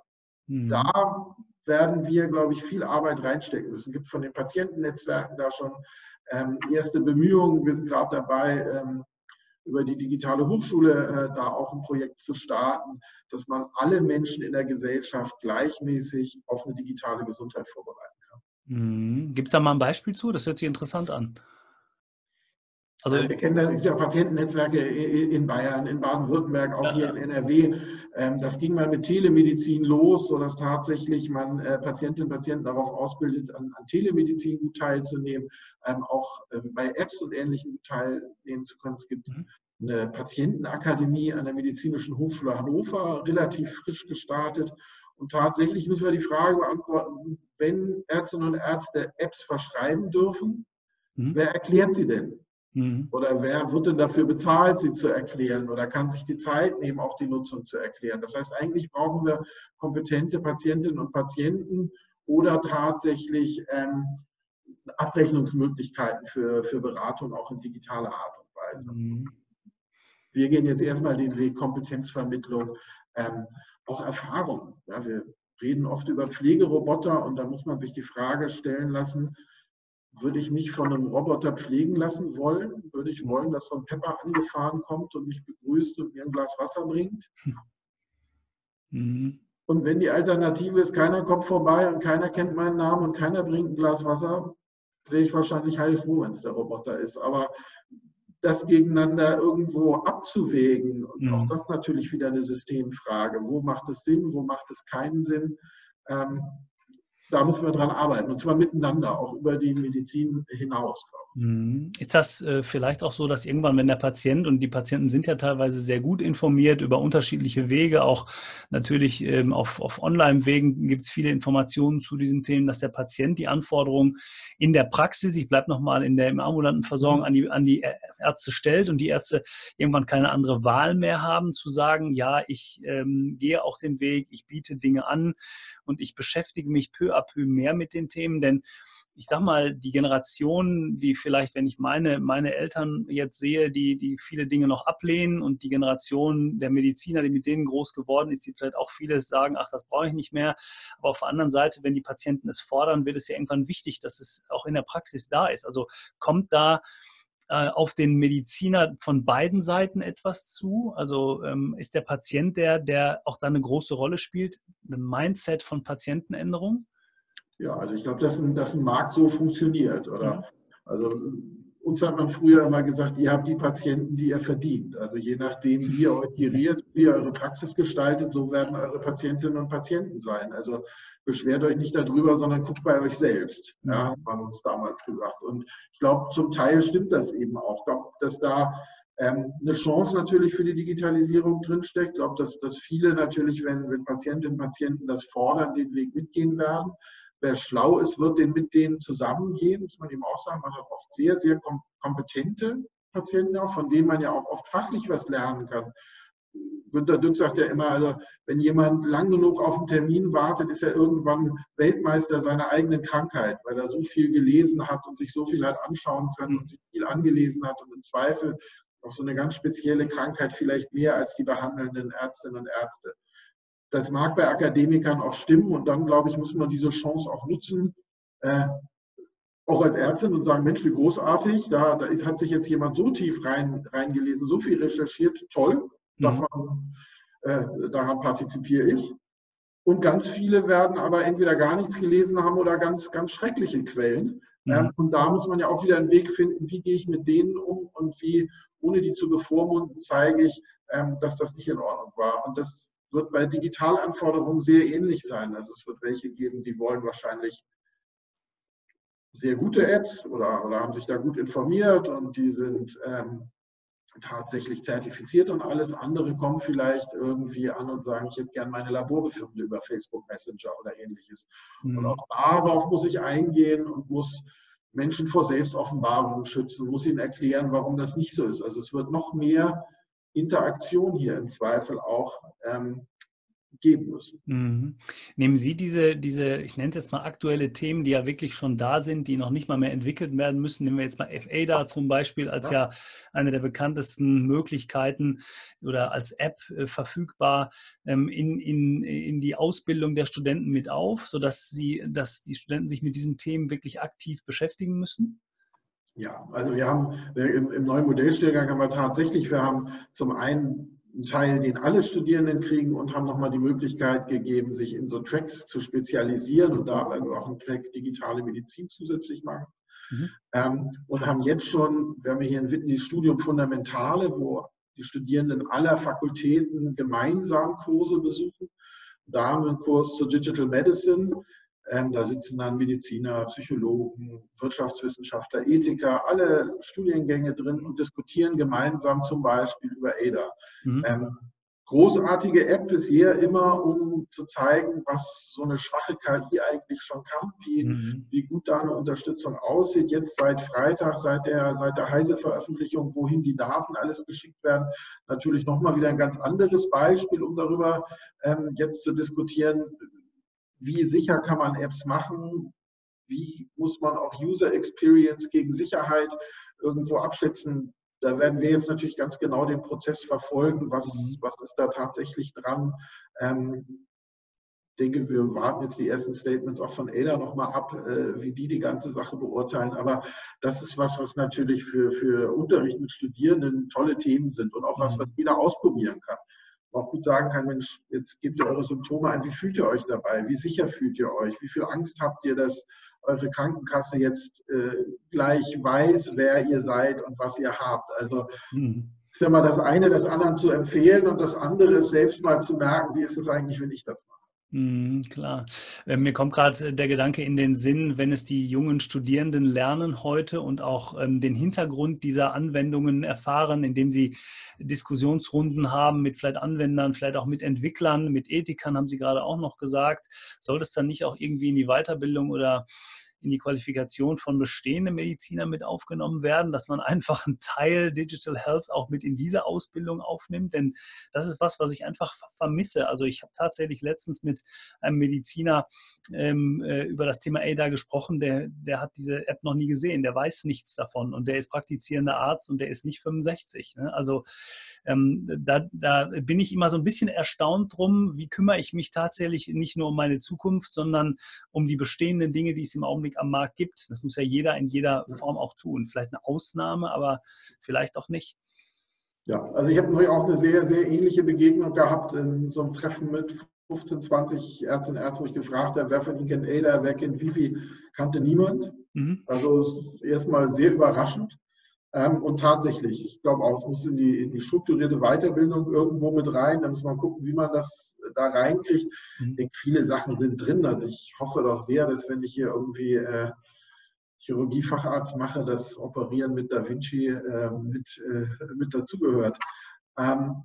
Mhm. Da werden wir, glaube ich, viel Arbeit reinstecken müssen. Es gibt von den Patientennetzwerken da schon ähm, erste Bemühungen. Wir sind gerade dabei, ähm, über die digitale Hochschule äh, da auch ein Projekt zu starten, dass man alle Menschen in der Gesellschaft gleichmäßig auf eine digitale Gesundheit vorbereiten kann. Mhm. Gibt es da mal ein Beispiel zu? Das hört sich interessant an. Also, wir kennen das, ja Patientennetzwerke in Bayern, in Baden-Württemberg, auch ja. hier in NRW. Ähm, das ging mal mit Telemedizin los, sodass tatsächlich man äh, Patientinnen und Patienten darauf ausbildet, an, an Telemedizin gut teilzunehmen, ähm, auch ähm, bei Apps und Ähnlichem gut teilnehmen zu können. Es gibt mhm. eine Patientenakademie an der Medizinischen Hochschule Hannover, relativ frisch gestartet. Und tatsächlich müssen wir die Frage beantworten, wenn Ärztinnen und Ärzte Apps verschreiben dürfen, mhm. wer erklärt sie denn? Mhm. Oder wer wird denn dafür bezahlt, sie zu erklären? Oder kann sich die Zeit nehmen, auch die Nutzung zu erklären? Das heißt, eigentlich brauchen wir kompetente Patientinnen und Patienten oder tatsächlich ähm, Abrechnungsmöglichkeiten für, für Beratung auch in digitaler Art und Weise. Mhm. Wir gehen jetzt erstmal den Weg Kompetenzvermittlung, ähm, auch Erfahrung. Ja, wir reden oft über Pflegeroboter und da muss man sich die Frage stellen lassen, würde ich mich von einem Roboter pflegen lassen wollen? Würde ich wollen, dass so ein Pepper angefahren kommt und mich begrüßt und mir ein Glas Wasser bringt? Mhm. Und wenn die Alternative ist, keiner kommt vorbei und keiner kennt meinen Namen und keiner bringt ein Glas Wasser, wäre ich wahrscheinlich heilfroh, wenn es der Roboter ist. Aber das gegeneinander irgendwo abzuwägen, und mhm. auch das natürlich wieder eine Systemfrage. Wo macht es Sinn, wo macht es keinen Sinn? Ähm, da müssen wir dran arbeiten und zwar miteinander, auch über die Medizin hinaus. Mhm. Ist das äh, vielleicht auch so, dass irgendwann, wenn der Patient und die Patienten sind ja teilweise sehr gut informiert über unterschiedliche Wege, auch natürlich ähm, auf, auf Online-Wegen gibt es viele Informationen zu diesen Themen, dass der Patient die Anforderungen in der Praxis, ich bleibe nochmal in der im ambulanten Versorgung, mhm. an die, an die Ärzte stellt und die Ärzte irgendwann keine andere Wahl mehr haben, zu sagen, ja, ich ähm, gehe auch den Weg, ich biete Dinge an und ich beschäftige mich peu à peu mehr mit den Themen, denn ich sag mal, die Generation, die vielleicht, wenn ich meine, meine Eltern jetzt sehe, die, die viele Dinge noch ablehnen und die Generation der Mediziner, die mit denen groß geworden ist, die vielleicht auch vieles sagen, ach, das brauche ich nicht mehr. Aber auf der anderen Seite, wenn die Patienten es fordern, wird es ja irgendwann wichtig, dass es auch in der Praxis da ist. Also kommt da äh, auf den Mediziner von beiden Seiten etwas zu? Also ähm, ist der Patient der, der auch da eine große Rolle spielt, ein Mindset von Patientenänderung? Ja, also ich glaube, dass, dass ein Markt so funktioniert. Oder? Also uns hat man früher immer gesagt, ihr habt die Patienten, die ihr verdient. Also je nachdem, wie ihr euch geriert, wie ihr eure Praxis gestaltet, so werden eure Patientinnen und Patienten sein. Also beschwert euch nicht darüber, sondern guckt bei euch selbst, ja, hat man uns damals gesagt. Und ich glaube, zum Teil stimmt das eben auch. Ich glaube, dass da ähm, eine Chance natürlich für die Digitalisierung drinsteckt. Ich glaube, dass, dass viele natürlich, wenn, wenn Patientinnen und Patienten das fordern, den Weg mitgehen werden wer schlau ist, wird den mit denen zusammengehen, muss man eben auch sagen. Man hat oft sehr, sehr kompetente Patienten auch, von denen man ja auch oft fachlich was lernen kann. Günter Dück sagt ja immer, also wenn jemand lang genug auf einen Termin wartet, ist er irgendwann Weltmeister seiner eigenen Krankheit, weil er so viel gelesen hat und sich so viel hat anschauen können und sich viel angelesen hat und im Zweifel auf so eine ganz spezielle Krankheit vielleicht mehr als die behandelnden Ärztinnen und Ärzte. Das mag bei Akademikern auch stimmen und dann, glaube ich, muss man diese Chance auch nutzen, äh, auch als Ärztin und sagen, Mensch, wie großartig, da, da ist, hat sich jetzt jemand so tief rein, reingelesen, so viel recherchiert, toll, mhm. davon, äh, daran partizipiere ich. Und ganz viele werden aber entweder gar nichts gelesen haben oder ganz, ganz schreckliche Quellen. Mhm. Ähm, und da muss man ja auch wieder einen Weg finden, wie gehe ich mit denen um und wie, ohne die zu bevormunden, zeige ich, ähm, dass das nicht in Ordnung war. Und das wird bei Digitalanforderungen sehr ähnlich sein. Also es wird welche geben, die wollen wahrscheinlich sehr gute Apps oder, oder haben sich da gut informiert und die sind ähm, tatsächlich zertifiziert und alles andere kommen vielleicht irgendwie an und sagen, ich hätte gerne meine Laborbefunde über Facebook Messenger oder ähnliches. Mhm. Und auch darauf muss ich eingehen und muss Menschen vor Selbstoffenbarungen schützen, muss ihnen erklären, warum das nicht so ist. Also es wird noch mehr Interaktion hier im Zweifel auch ähm, geben müssen. Mhm. Nehmen Sie diese, diese, ich nenne es jetzt mal aktuelle Themen, die ja wirklich schon da sind, die noch nicht mal mehr entwickelt werden müssen. Nehmen wir jetzt mal FADA zum Beispiel als ja, ja eine der bekanntesten Möglichkeiten oder als App äh, verfügbar ähm, in, in, in die Ausbildung der Studenten mit auf, sodass sie, dass die Studenten sich mit diesen Themen wirklich aktiv beschäftigen müssen? Ja, also wir haben im, im neuen Modellstellgang haben wir tatsächlich, wir haben zum einen einen Teil, den alle Studierenden kriegen und haben nochmal die Möglichkeit gegeben, sich in so Tracks zu spezialisieren und da werden wir auch einen Track digitale Medizin zusätzlich machen. Mhm. Ähm, und haben jetzt schon, wir haben hier in Witten das Studium Fundamentale, wo die Studierenden aller Fakultäten gemeinsam Kurse besuchen. Da haben wir einen Kurs zu Digital Medicine, ähm, da sitzen dann Mediziner, Psychologen, Wirtschaftswissenschaftler, Ethiker, alle Studiengänge drin und diskutieren gemeinsam zum Beispiel über ADA. Mhm. Ähm, großartige App bisher immer, um zu zeigen, was so eine schwache KI eigentlich schon kann, wie, mhm. wie gut da eine Unterstützung aussieht. Jetzt seit Freitag, seit der, seit der Heise-Veröffentlichung, wohin die Daten alles geschickt werden, natürlich nochmal wieder ein ganz anderes Beispiel, um darüber ähm, jetzt zu diskutieren, wie sicher kann man Apps machen, wie muss man auch User Experience gegen Sicherheit irgendwo abschätzen. Da werden wir jetzt natürlich ganz genau den Prozess verfolgen, was, mhm. was ist da tatsächlich dran. Ähm, ich denke, wir warten jetzt die ersten Statements auch von Ada nochmal ab, äh, wie die die ganze Sache beurteilen. Aber das ist was, was natürlich für, für Unterricht mit Studierenden tolle Themen sind und auch was, mhm. was jeder ausprobieren kann auch gut sagen kann, Mensch, jetzt gebt ihr eure Symptome ein, wie fühlt ihr euch dabei? Wie sicher fühlt ihr euch? Wie viel Angst habt ihr, dass eure Krankenkasse jetzt äh, gleich weiß, wer ihr seid und was ihr habt? Also mhm. ist ja mal das eine, das anderen zu empfehlen und das andere ist selbst mal zu merken, wie ist es eigentlich, wenn ich das mache. Mhm, klar. Äh, mir kommt gerade der Gedanke in den Sinn, wenn es die jungen Studierenden lernen heute und auch ähm, den Hintergrund dieser Anwendungen erfahren, indem sie Diskussionsrunden haben mit vielleicht Anwendern, vielleicht auch mit Entwicklern, mit Ethikern, haben Sie gerade auch noch gesagt, soll das dann nicht auch irgendwie in die Weiterbildung oder in die Qualifikation von bestehenden Medizinern mit aufgenommen werden, dass man einfach einen Teil Digital Health auch mit in diese Ausbildung aufnimmt. Denn das ist was, was ich einfach vermisse. Also ich habe tatsächlich letztens mit einem Mediziner ähm, äh, über das Thema ADA gesprochen, der, der hat diese App noch nie gesehen, der weiß nichts davon und der ist praktizierender Arzt und der ist nicht 65. Ne? Also ähm, da, da bin ich immer so ein bisschen erstaunt drum, wie kümmere ich mich tatsächlich nicht nur um meine Zukunft, sondern um die bestehenden Dinge, die es im Augenblick am Markt gibt. Das muss ja jeder in jeder Form auch tun. Vielleicht eine Ausnahme, aber vielleicht auch nicht. Ja, also ich habe natürlich auch eine sehr, sehr ähnliche Begegnung gehabt in so einem Treffen mit 15, 20 Ärztinnen und Ärzten, wo ich gefragt habe, wer von Ihnen kennt Ada, wer kennt Vivi, kannte niemand. Mhm. Also erstmal sehr überraschend. Ähm, und tatsächlich, ich glaube auch, es muss in die, in die, strukturierte Weiterbildung irgendwo mit rein. Da muss man gucken, wie man das da reinkriegt. Mhm. Ich denke, viele Sachen sind drin. Also ich hoffe doch sehr, dass wenn ich hier irgendwie äh, Chirurgiefacharzt mache, das Operieren mit Da Vinci äh, mit, äh, mit dazugehört. Ähm,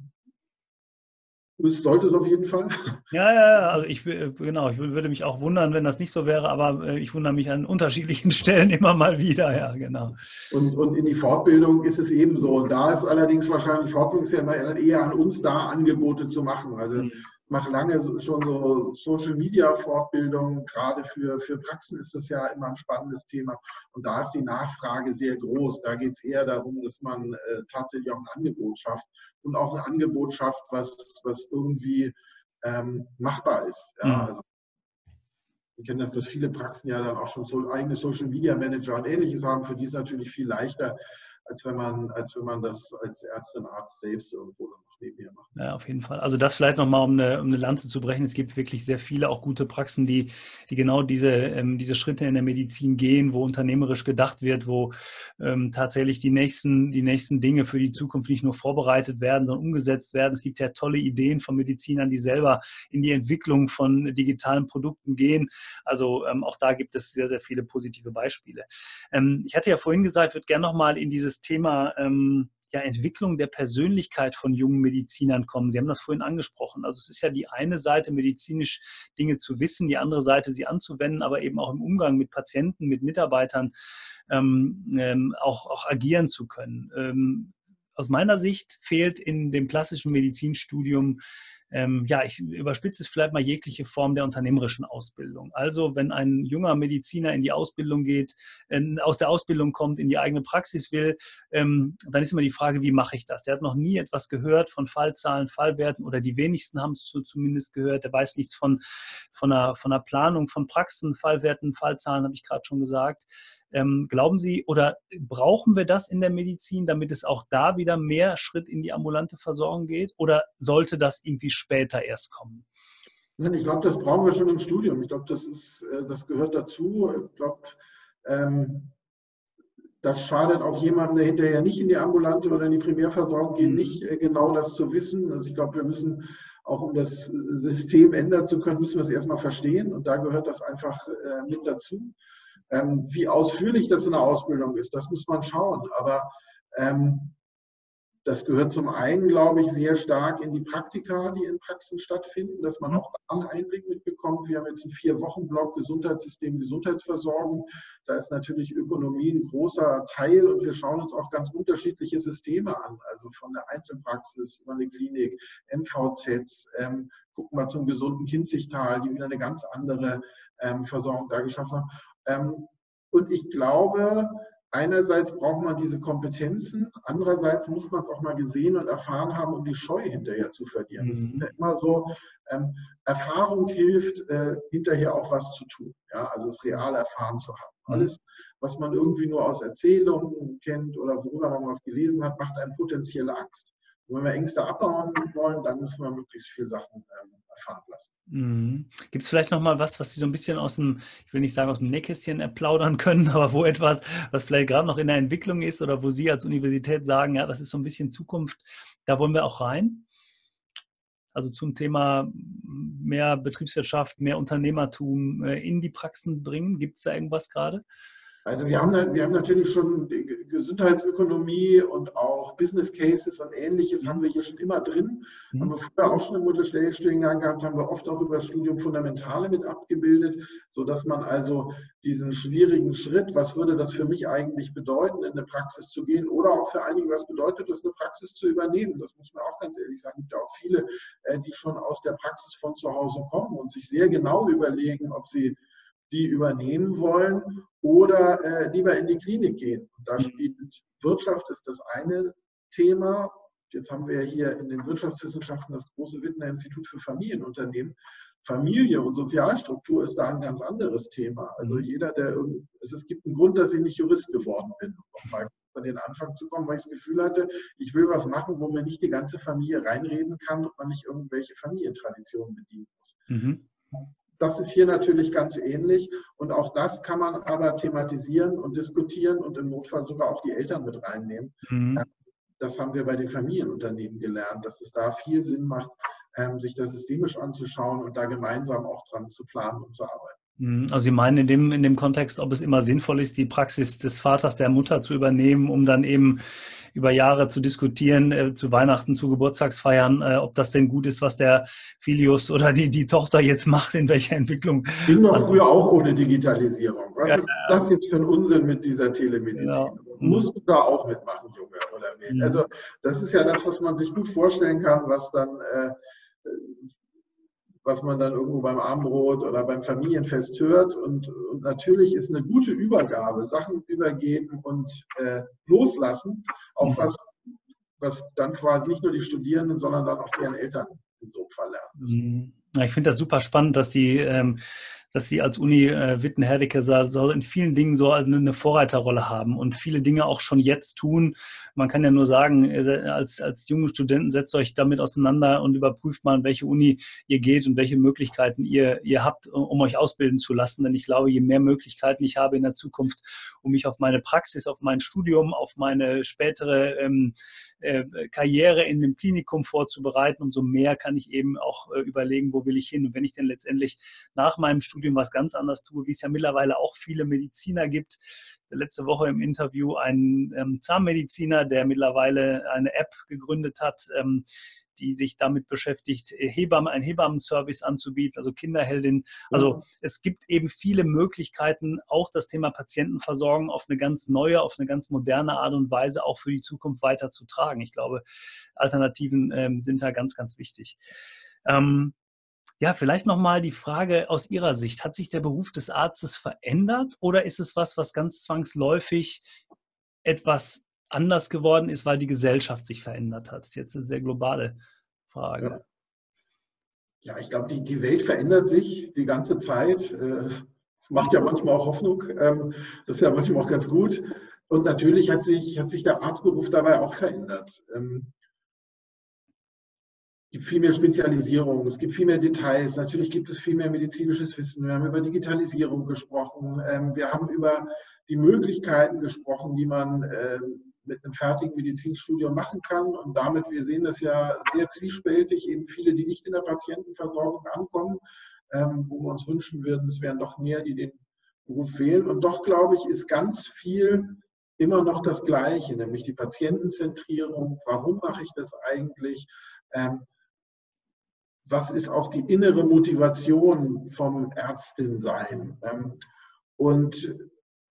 sollte es auf jeden Fall. Ja, ja, also ich genau, ich würde mich auch wundern, wenn das nicht so wäre, aber äh, ich wundere mich an unterschiedlichen Stellen immer mal wieder, ja, genau. Und, und in die Fortbildung ist es ebenso. Und da ist allerdings wahrscheinlich Fortbildung ist ja eher an uns da, Angebote zu machen. Also mhm mache lange schon so Social Media Fortbildungen. Gerade für, für Praxen ist das ja immer ein spannendes Thema. Und da ist die Nachfrage sehr groß. Da geht es eher darum, dass man äh, tatsächlich auch ein Angebot schafft und auch ein Angebot schafft, was, was irgendwie ähm, machbar ist. Ja, mhm. also, wir kennen das, dass viele Praxen ja dann auch schon so eigene Social Media Manager und ähnliches haben. Für die ist es natürlich viel leichter, als wenn man, als wenn man das als Ärztin, Arzt selbst irgendwo noch nebenher macht. Ja, auf jeden Fall. Also das vielleicht nochmal, um eine, um eine Lanze zu brechen. Es gibt wirklich sehr viele auch gute Praxen, die, die genau diese, ähm, diese Schritte in der Medizin gehen, wo unternehmerisch gedacht wird, wo ähm, tatsächlich die nächsten, die nächsten Dinge für die Zukunft nicht nur vorbereitet werden, sondern umgesetzt werden. Es gibt ja tolle Ideen von Medizinern, die selber in die Entwicklung von digitalen Produkten gehen. Also ähm, auch da gibt es sehr, sehr viele positive Beispiele. Ähm, ich hatte ja vorhin gesagt, ich würde gerne nochmal in dieses Thema ähm, ja, Entwicklung der Persönlichkeit von jungen Medizinern kommen. Sie haben das vorhin angesprochen. Also es ist ja die eine Seite, medizinisch Dinge zu wissen, die andere Seite, sie anzuwenden, aber eben auch im Umgang mit Patienten, mit Mitarbeitern ähm, ähm, auch, auch agieren zu können. Ähm, aus meiner Sicht fehlt in dem klassischen Medizinstudium ähm, ja, ich überspitze es vielleicht mal jegliche Form der unternehmerischen Ausbildung. Also wenn ein junger Mediziner in die Ausbildung geht, äh, aus der Ausbildung kommt, in die eigene Praxis will, ähm, dann ist immer die Frage, wie mache ich das? Der hat noch nie etwas gehört von Fallzahlen, Fallwerten oder die wenigsten haben es zumindest gehört. Der weiß nichts von, von, einer, von einer Planung von Praxen, Fallwerten, Fallzahlen, habe ich gerade schon gesagt. Ähm, glauben Sie oder brauchen wir das in der Medizin, damit es auch da wieder mehr Schritt in die ambulante Versorgung geht? Oder sollte das irgendwie später erst kommen? Ich glaube, das brauchen wir schon im Studium. Ich glaube, das, äh, das gehört dazu. Ich glaube, ähm, das schadet auch jemandem, der hinterher nicht in die ambulante oder in die Primärversorgung geht, mhm. nicht äh, genau das zu wissen. Also ich glaube, wir müssen auch um das System ändern zu können, müssen wir es erstmal verstehen. Und da gehört das einfach äh, mit dazu. Ähm, wie ausführlich das in der Ausbildung ist, das muss man schauen. Aber ähm, das gehört zum einen, glaube ich, sehr stark in die Praktika, die in Praxen stattfinden, dass man auch da einen Einblick mitbekommt. Wir haben jetzt einen Vier-Wochen-Block Gesundheitssystem, Gesundheitsversorgung. Da ist natürlich Ökonomie ein großer Teil und wir schauen uns auch ganz unterschiedliche Systeme an. Also von der Einzelpraxis über eine Klinik, MVZs, ähm, gucken wir zum gesunden Kinzigtal, die wieder eine ganz andere ähm, Versorgung da geschaffen haben. Ähm, und ich glaube, einerseits braucht man diese Kompetenzen, andererseits muss man es auch mal gesehen und erfahren haben, um die Scheu hinterher zu verlieren. Mhm. Es ist ja immer so, ähm, Erfahrung hilft, äh, hinterher auch was zu tun. Ja? Also es real erfahren zu haben. Mhm. Alles, was man irgendwie nur aus Erzählungen kennt oder worüber man was gelesen hat, macht einem potenzielle Angst. Und wenn wir Ängste abbauen wollen, dann müssen wir möglichst viele Sachen ähm, erfahren lassen. Mhm. Gibt es vielleicht noch mal was, was Sie so ein bisschen aus dem, ich will nicht sagen aus dem Nähkästchen plaudern können, aber wo etwas, was vielleicht gerade noch in der Entwicklung ist oder wo Sie als Universität sagen, ja, das ist so ein bisschen Zukunft, da wollen wir auch rein? Also zum Thema mehr Betriebswirtschaft, mehr Unternehmertum äh, in die Praxen bringen. Gibt es da irgendwas gerade? Also wir haben, wir haben natürlich schon Gesundheitsökonomie und auch Business Cases und ähnliches haben wir hier schon immer drin. Mhm. Haben wir früher auch schon im Mutterstellenstudiengang gehabt, haben wir oft auch über das Studium Fundamentale mit abgebildet, sodass man also diesen schwierigen Schritt, was würde das für mich eigentlich bedeuten, in eine Praxis zu gehen oder auch für einige, was bedeutet das, eine Praxis zu übernehmen. Das muss man auch ganz ehrlich sagen. Es gibt ja auch viele, äh, die schon aus der Praxis von zu Hause kommen und sich sehr genau überlegen, ob sie die übernehmen wollen oder äh, lieber in die Klinik gehen. Und da mhm. spielt Wirtschaft ist das eine Thema. Jetzt haben wir hier in den Wirtschaftswissenschaften das große Wittner Institut für Familienunternehmen. Familie und Sozialstruktur ist da ein ganz anderes Thema. Also mhm. jeder, der es gibt einen Grund, dass ich nicht Jurist geworden bin, um mal an den Anfang zu kommen, weil ich das Gefühl hatte, ich will was machen, wo mir nicht die ganze Familie reinreden kann und man nicht irgendwelche Familientraditionen bedienen muss. Mhm. Das ist hier natürlich ganz ähnlich und auch das kann man aber thematisieren und diskutieren und im Notfall sogar auch die Eltern mit reinnehmen. Mhm. Ähm, das haben wir bei den Familienunternehmen gelernt, dass es da viel Sinn macht, ähm, sich das systemisch anzuschauen und da gemeinsam auch dran zu planen und zu arbeiten. Mhm. Also Sie meinen in dem, in dem Kontext, ob es immer sinnvoll ist, die Praxis des Vaters, der Mutter zu übernehmen, um dann eben über Jahre zu diskutieren, äh, zu Weihnachten, zu Geburtstagsfeiern, äh, ob das denn gut ist, was der Filius oder die, die Tochter jetzt macht, in welcher Entwicklung. Ging doch früher auch ohne Digitalisierung. Was ja, ist das jetzt für ein Unsinn mit dieser Telemedizin? Genau. Musst du da auch mitmachen, Junge oder Mädchen? Mhm. Also das ist ja das, was man sich gut vorstellen kann, was dann äh, was man dann irgendwo beim Abendbrot oder beim Familienfest hört. Und, und natürlich ist eine gute Übergabe, Sachen übergeben und äh, loslassen, auch mhm. was, was dann quasi nicht nur die Studierenden, sondern dann auch deren Eltern in so einem Fall lernen müssen. Mhm. Ich finde das super spannend, dass die ähm, dass sie als Uni äh, Witten-Herdecke in vielen Dingen so eine Vorreiterrolle haben und viele Dinge auch schon jetzt tun. Man kann ja nur sagen, als, als junge Studenten setzt euch damit auseinander und überprüft mal, in welche Uni ihr geht und welche Möglichkeiten ihr, ihr habt, um euch ausbilden zu lassen. Denn ich glaube, je mehr Möglichkeiten ich habe in der Zukunft, um mich auf meine Praxis, auf mein Studium, auf meine spätere ähm, äh, Karriere in dem Klinikum vorzubereiten, umso mehr kann ich eben auch äh, überlegen, wo will ich hin. Und wenn ich denn letztendlich nach meinem Studium was ganz anderes tue, wie es ja mittlerweile auch viele Mediziner gibt. Letzte Woche im Interview ein ähm, Zahnmediziner, der mittlerweile eine App gegründet hat, ähm, die sich damit beschäftigt, Hebammen, einen Hebammenservice anzubieten, also Kinderheldin. Also mhm. es gibt eben viele Möglichkeiten, auch das Thema Patientenversorgung auf eine ganz neue, auf eine ganz moderne Art und Weise auch für die Zukunft weiterzutragen. Ich glaube, Alternativen ähm, sind da ganz, ganz wichtig. Ähm, ja, vielleicht nochmal die Frage aus Ihrer Sicht. Hat sich der Beruf des Arztes verändert oder ist es was, was ganz zwangsläufig etwas anders geworden ist, weil die Gesellschaft sich verändert hat? Das ist jetzt eine sehr globale Frage. Ja, ja ich glaube, die, die Welt verändert sich die ganze Zeit. Äh, das macht ja manchmal auch Hoffnung. Ähm, das ist ja manchmal auch ganz gut. Und natürlich hat sich, hat sich der Arztberuf dabei auch verändert. Ähm, gibt viel mehr Spezialisierung, es gibt viel mehr Details, natürlich gibt es viel mehr medizinisches Wissen. Wir haben über Digitalisierung gesprochen, ähm, wir haben über die Möglichkeiten gesprochen, die man ähm, mit einem fertigen Medizinstudium machen kann. Und damit, wir sehen das ja sehr zwiespältig, eben viele, die nicht in der Patientenversorgung ankommen, ähm, wo wir uns wünschen würden, es wären doch mehr, die den Beruf wählen. Und doch, glaube ich, ist ganz viel immer noch das Gleiche, nämlich die Patientenzentrierung. Warum mache ich das eigentlich? Was ist auch die innere Motivation vom Ärztinsein. Ähm, und,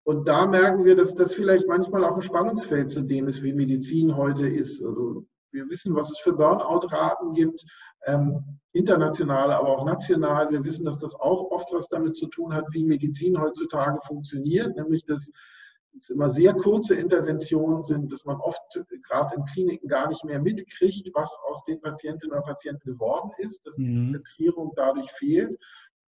und da merken wir, dass das vielleicht manchmal auch ein Spannungsfeld zu dem ist, wie Medizin heute ist. Also wir wissen, was es für Burnout-Raten gibt, ähm, international, aber auch national. Wir wissen, dass das auch oft was damit zu tun hat, wie Medizin heutzutage funktioniert, nämlich dass es immer sehr kurze Interventionen sind, dass man oft gerade in Kliniken gar nicht mehr mitkriegt, was aus den Patientinnen oder Patienten geworden ist, dass die mhm. Zentrierung dadurch fehlt.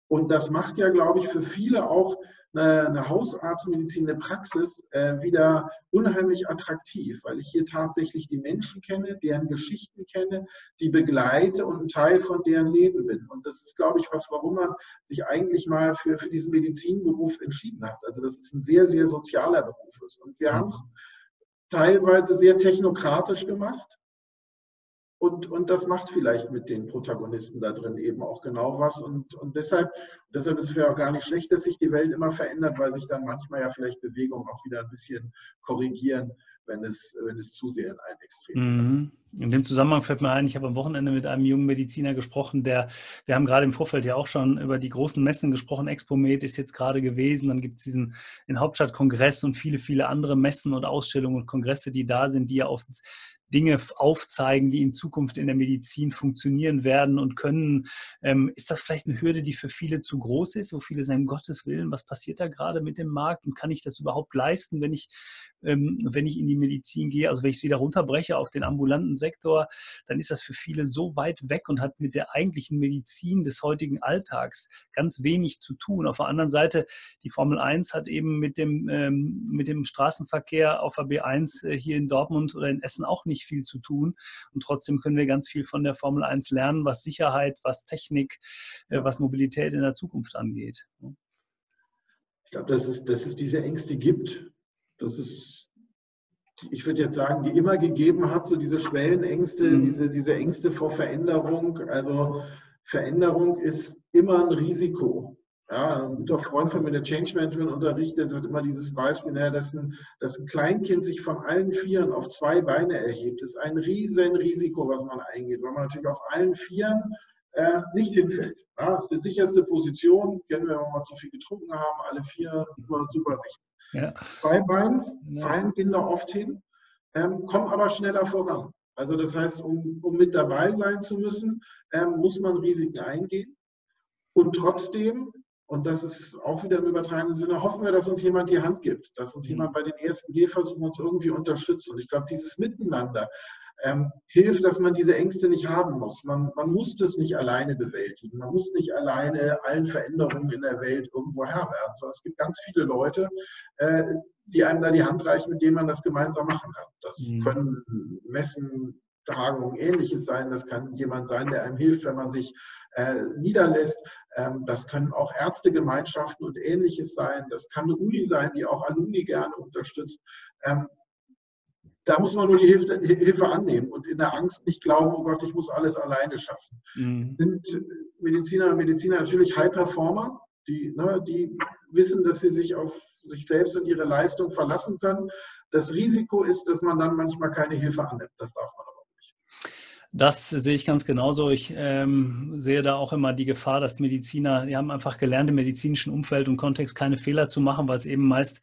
Und das macht ja, glaube ich, für viele auch eine, eine Hausarztmedizin, eine Praxis äh, wieder unheimlich attraktiv, weil ich hier tatsächlich die Menschen kenne, deren Geschichten kenne, die begleite und ein Teil von deren Leben bin. Und das ist, glaube ich, was, warum man sich eigentlich mal für, für diesen Medizinberuf entschieden hat. Also das ist ein sehr, sehr sozialer Beruf ist. Und wir haben es teilweise sehr technokratisch gemacht. Und, und das macht vielleicht mit den Protagonisten da drin eben auch genau was. Und, und deshalb, deshalb ist es ja auch gar nicht schlecht, dass sich die Welt immer verändert, weil sich dann manchmal ja vielleicht Bewegungen auch wieder ein bisschen korrigieren, wenn es, wenn es zu sehr in ein Extrem mhm. In dem Zusammenhang fällt mir ein, ich habe am Wochenende mit einem jungen Mediziner gesprochen, der, wir haben gerade im Vorfeld ja auch schon über die großen Messen gesprochen. Expomed ist jetzt gerade gewesen, dann gibt es diesen den Hauptstadtkongress und viele, viele andere Messen und Ausstellungen und Kongresse, die da sind, die ja auf Dinge aufzeigen, die in Zukunft in der Medizin funktionieren werden und können. Ähm, ist das vielleicht eine Hürde, die für viele zu groß ist, wo viele sagen, Gottes Willen, was passiert da gerade mit dem Markt und kann ich das überhaupt leisten, wenn ich, wenn ich in die Medizin gehe? Also wenn ich es wieder runterbreche auf den ambulanten Sektor, dann ist das für viele so weit weg und hat mit der eigentlichen Medizin des heutigen Alltags ganz wenig zu tun. Auf der anderen Seite, die Formel 1 hat eben mit dem, ähm, mit dem Straßenverkehr auf der B1 äh, hier in Dortmund oder in Essen auch nicht nicht viel zu tun. Und trotzdem können wir ganz viel von der Formel 1 lernen, was Sicherheit, was Technik, äh, was Mobilität in der Zukunft angeht. Ich glaube, dass es, dass es diese Ängste gibt. Das ist, ich würde jetzt sagen, die immer gegeben hat, so diese Schwellenängste, mhm. diese, diese Ängste vor Veränderung. Also Veränderung ist immer ein Risiko. Ja, ein guter Freund von mir, der Change Management unterrichtet, hat immer dieses Beispiel, naja, dass, ein, dass ein Kleinkind sich von allen Vieren auf zwei Beine erhebt. Das ist ein riesen Risiko, was man eingeht, weil man natürlich auf allen Vieren äh, nicht hinfällt. Ja, das ist die sicherste Position, kennen wir, wenn wir mal zu viel getrunken haben, alle vier super, super sicher. Ja. Zwei Beinen fallen Kinder oft hin, ähm, kommen aber schneller voran. Also das heißt, um, um mit dabei sein zu müssen, ähm, muss man Risiken eingehen. Und trotzdem und das ist auch wieder im übertragenen Sinne, hoffen wir, dass uns jemand die Hand gibt, dass uns mhm. jemand bei den ersten Gehversuchen uns irgendwie unterstützt. Und ich glaube, dieses Miteinander ähm, hilft, dass man diese Ängste nicht haben muss. Man, man muss das nicht alleine bewältigen. Man muss nicht alleine allen Veränderungen in der Welt irgendwo Herr werden, sondern es gibt ganz viele Leute, äh, die einem da die Hand reichen, mit denen man das gemeinsam machen kann. Das mhm. können Messen, Tagungen, ähnliches sein. Das kann jemand sein, der einem hilft, wenn man sich äh, niederlässt. Ähm, das können auch Ärztegemeinschaften und ähnliches sein. Das kann eine Uni sein, die auch Alumni gerne unterstützt. Ähm, da muss man nur die Hilfe, Hilfe, annehmen und in der Angst nicht glauben, oh Gott, ich muss alles alleine schaffen. Mhm. Sind Mediziner und Mediziner natürlich High Performer, die, ne, die wissen, dass sie sich auf sich selbst und ihre Leistung verlassen können. Das Risiko ist, dass man dann manchmal keine Hilfe annimmt. Das darf man das sehe ich ganz genauso. Ich ähm, sehe da auch immer die Gefahr, dass Mediziner, die haben einfach gelernt im medizinischen Umfeld und Kontext keine Fehler zu machen, weil es eben meist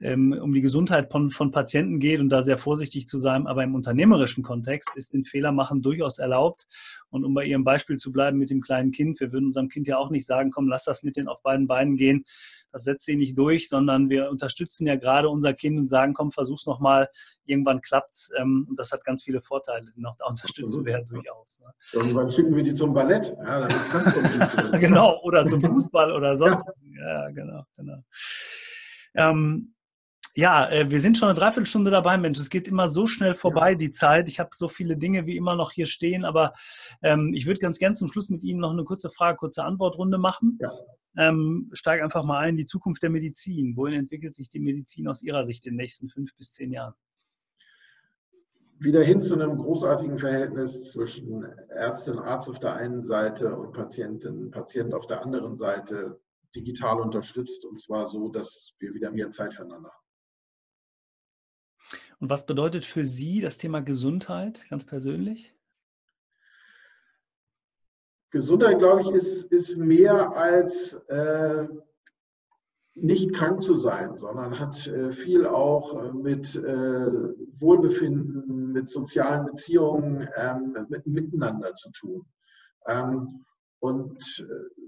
ähm, um die Gesundheit von, von Patienten geht und da sehr vorsichtig zu sein. Aber im unternehmerischen Kontext ist den Fehler machen durchaus erlaubt. Und um bei Ihrem Beispiel zu bleiben mit dem kleinen Kind, wir würden unserem Kind ja auch nicht sagen, komm, lass das mit den auf beiden Beinen gehen. Das setzt sie nicht durch, sondern wir unterstützen ja gerade unser Kind und sagen, komm, versuch's nochmal, irgendwann klappt's. Ähm, und das hat ganz viele Vorteile, die noch da unterstützen werden durchaus. Ne? Irgendwann schicken wir die zum Ballett. Ja, genau, oder zum Fußball oder sonst. Ja, ja genau, genau. Ähm, ja, äh, wir sind schon eine Dreiviertelstunde dabei, Mensch. Es geht immer so schnell vorbei, ja. die Zeit. Ich habe so viele Dinge wie immer noch hier stehen, aber ähm, ich würde ganz gern zum Schluss mit Ihnen noch eine kurze Frage, kurze Antwortrunde machen. Ja. Ähm, steig einfach mal ein, die Zukunft der Medizin. Wohin entwickelt sich die Medizin aus Ihrer Sicht in den nächsten fünf bis zehn Jahren? Wieder hin zu einem großartigen Verhältnis zwischen Ärztin, Arzt auf der einen Seite und Patientin, Patient auf der anderen Seite digital unterstützt und zwar so, dass wir wieder mehr Zeit füreinander haben. Und was bedeutet für Sie das Thema Gesundheit ganz persönlich? Gesundheit, glaube ich, ist, ist mehr als äh, nicht krank zu sein, sondern hat äh, viel auch äh, mit äh, Wohlbefinden, mit sozialen Beziehungen, ähm, mit Miteinander zu tun. Ähm, und äh,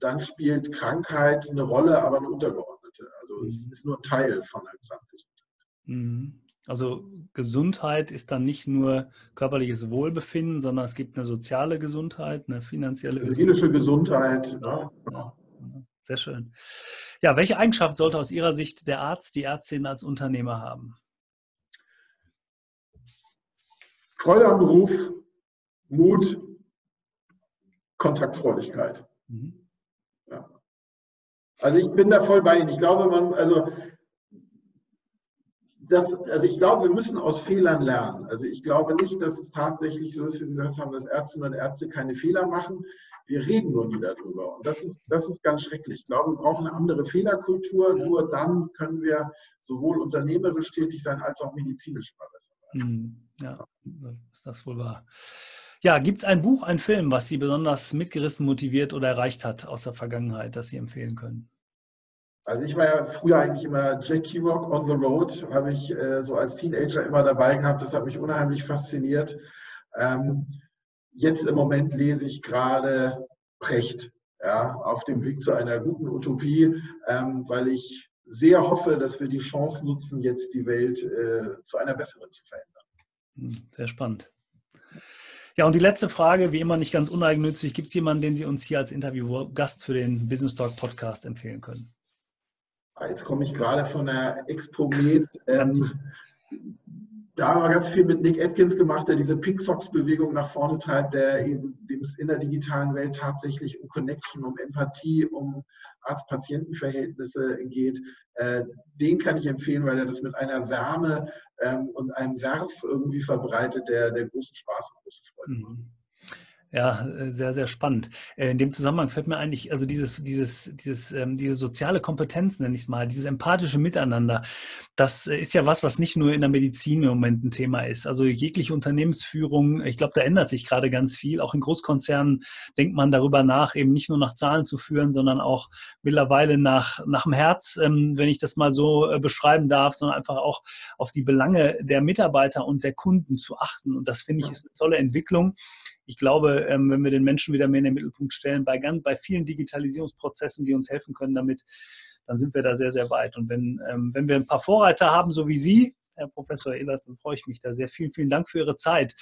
dann spielt Krankheit eine Rolle, aber eine untergeordnete. Also es mhm. ist nur ein Teil von der Gesamtgesundheit. Mhm. Also Gesundheit ist dann nicht nur körperliches Wohlbefinden, sondern es gibt eine soziale Gesundheit, eine finanzielle Gesundheit. Seelische Gesundheit. Ja, ja. Sehr schön. Ja, welche Eigenschaft sollte aus Ihrer Sicht der Arzt, die Ärztin als Unternehmer haben? Freude am Beruf, Mut, Kontaktfreudigkeit. Mhm. Ja. Also ich bin da voll bei Ihnen. Ich glaube, man, also das, also ich glaube, wir müssen aus Fehlern lernen. Also ich glaube nicht, dass es tatsächlich so ist, wie Sie gesagt haben, dass Ärztinnen und Ärzte keine Fehler machen. Wir reden nur nie darüber. Und das ist, das ist ganz schrecklich. Ich glaube, wir brauchen eine andere Fehlerkultur. Nur dann können wir sowohl unternehmerisch tätig sein, als auch medizinisch verbessern. Hm, ja, ist das wohl wahr. Ja, gibt es ein Buch, ein Film, was Sie besonders mitgerissen, motiviert oder erreicht hat aus der Vergangenheit, das Sie empfehlen können? Also ich war ja früher eigentlich immer Jack Kerouac on the Road, habe ich äh, so als Teenager immer dabei gehabt. Das hat mich unheimlich fasziniert. Ähm, jetzt im Moment lese ich gerade Precht, ja, auf dem Weg zu einer guten Utopie, ähm, weil ich sehr hoffe, dass wir die Chance nutzen, jetzt die Welt äh, zu einer besseren zu verändern. Hm, sehr spannend. Ja, und die letzte Frage, wie immer nicht ganz uneigennützig, gibt es jemanden, den Sie uns hier als Interviewgast für den Business Talk Podcast empfehlen können? Jetzt komme ich gerade von der Expo Med. Ähm, da haben wir ganz viel mit Nick Atkins gemacht, der diese Pink Socks-Bewegung nach vorne treibt, der eben dem es in der digitalen Welt tatsächlich um Connection, um Empathie, um Arzt-Patienten-Verhältnisse geht. Äh, den kann ich empfehlen, weil er das mit einer Wärme ähm, und einem Werf irgendwie verbreitet, der, der großen Spaß und große Freude macht. Mhm. Ja, äh, sehr, sehr spannend. Äh, in dem Zusammenhang fällt mir eigentlich, also dieses, dieses, dieses, ähm, diese soziale Kompetenz, nenne ich es mal, dieses empathische Miteinander, das äh, ist ja was, was nicht nur in der Medizin im Moment ein Thema ist. Also jegliche Unternehmensführung, ich glaube, da ändert sich gerade ganz viel. Auch in Großkonzernen denkt man darüber nach, eben nicht nur nach Zahlen zu führen, sondern auch mittlerweile nach, nach dem Herz, ähm, wenn ich das mal so beschreiben darf, sondern einfach auch auf die Belange der Mitarbeiter und der Kunden zu achten. Und das finde ich ist eine tolle Entwicklung ich glaube, ähm, wenn wir den Menschen wieder mehr in den Mittelpunkt stellen, bei, ganz, bei vielen Digitalisierungsprozessen, die uns helfen können damit, dann sind wir da sehr, sehr weit. Und wenn, ähm, wenn wir ein paar Vorreiter haben, so wie Sie, Herr Professor Ehlers, dann freue ich mich da sehr. Vielen, vielen Dank für Ihre Zeit.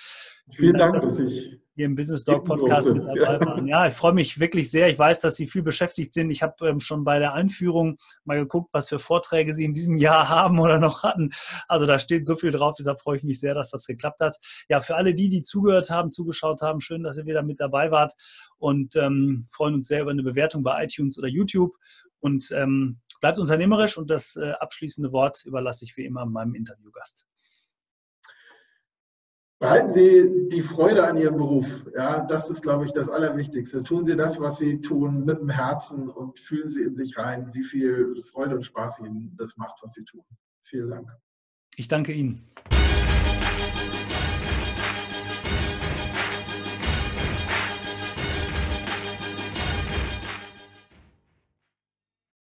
Vielen, vielen Dank, Dank, dass ich hier im Business Dog Podcast mit dabei waren. Ja, ich freue mich wirklich sehr. Ich weiß, dass Sie viel beschäftigt sind. Ich habe ähm, schon bei der Einführung mal geguckt, was für Vorträge Sie in diesem Jahr haben oder noch hatten. Also da steht so viel drauf. Deshalb freue ich mich sehr, dass das geklappt hat. Ja, für alle die, die zugehört haben, zugeschaut haben, schön, dass ihr wieder mit dabei wart und ähm, freuen uns sehr über eine Bewertung bei iTunes oder YouTube. Und ähm, bleibt unternehmerisch und das äh, abschließende Wort überlasse ich wie immer meinem Interviewgast. Behalten Sie die Freude an Ihrem Beruf. Ja, das ist, glaube ich, das Allerwichtigste. Tun Sie das, was Sie tun, mit dem Herzen und fühlen Sie in sich rein, wie viel Freude und Spaß Ihnen das macht, was Sie tun. Vielen Dank. Ich danke Ihnen.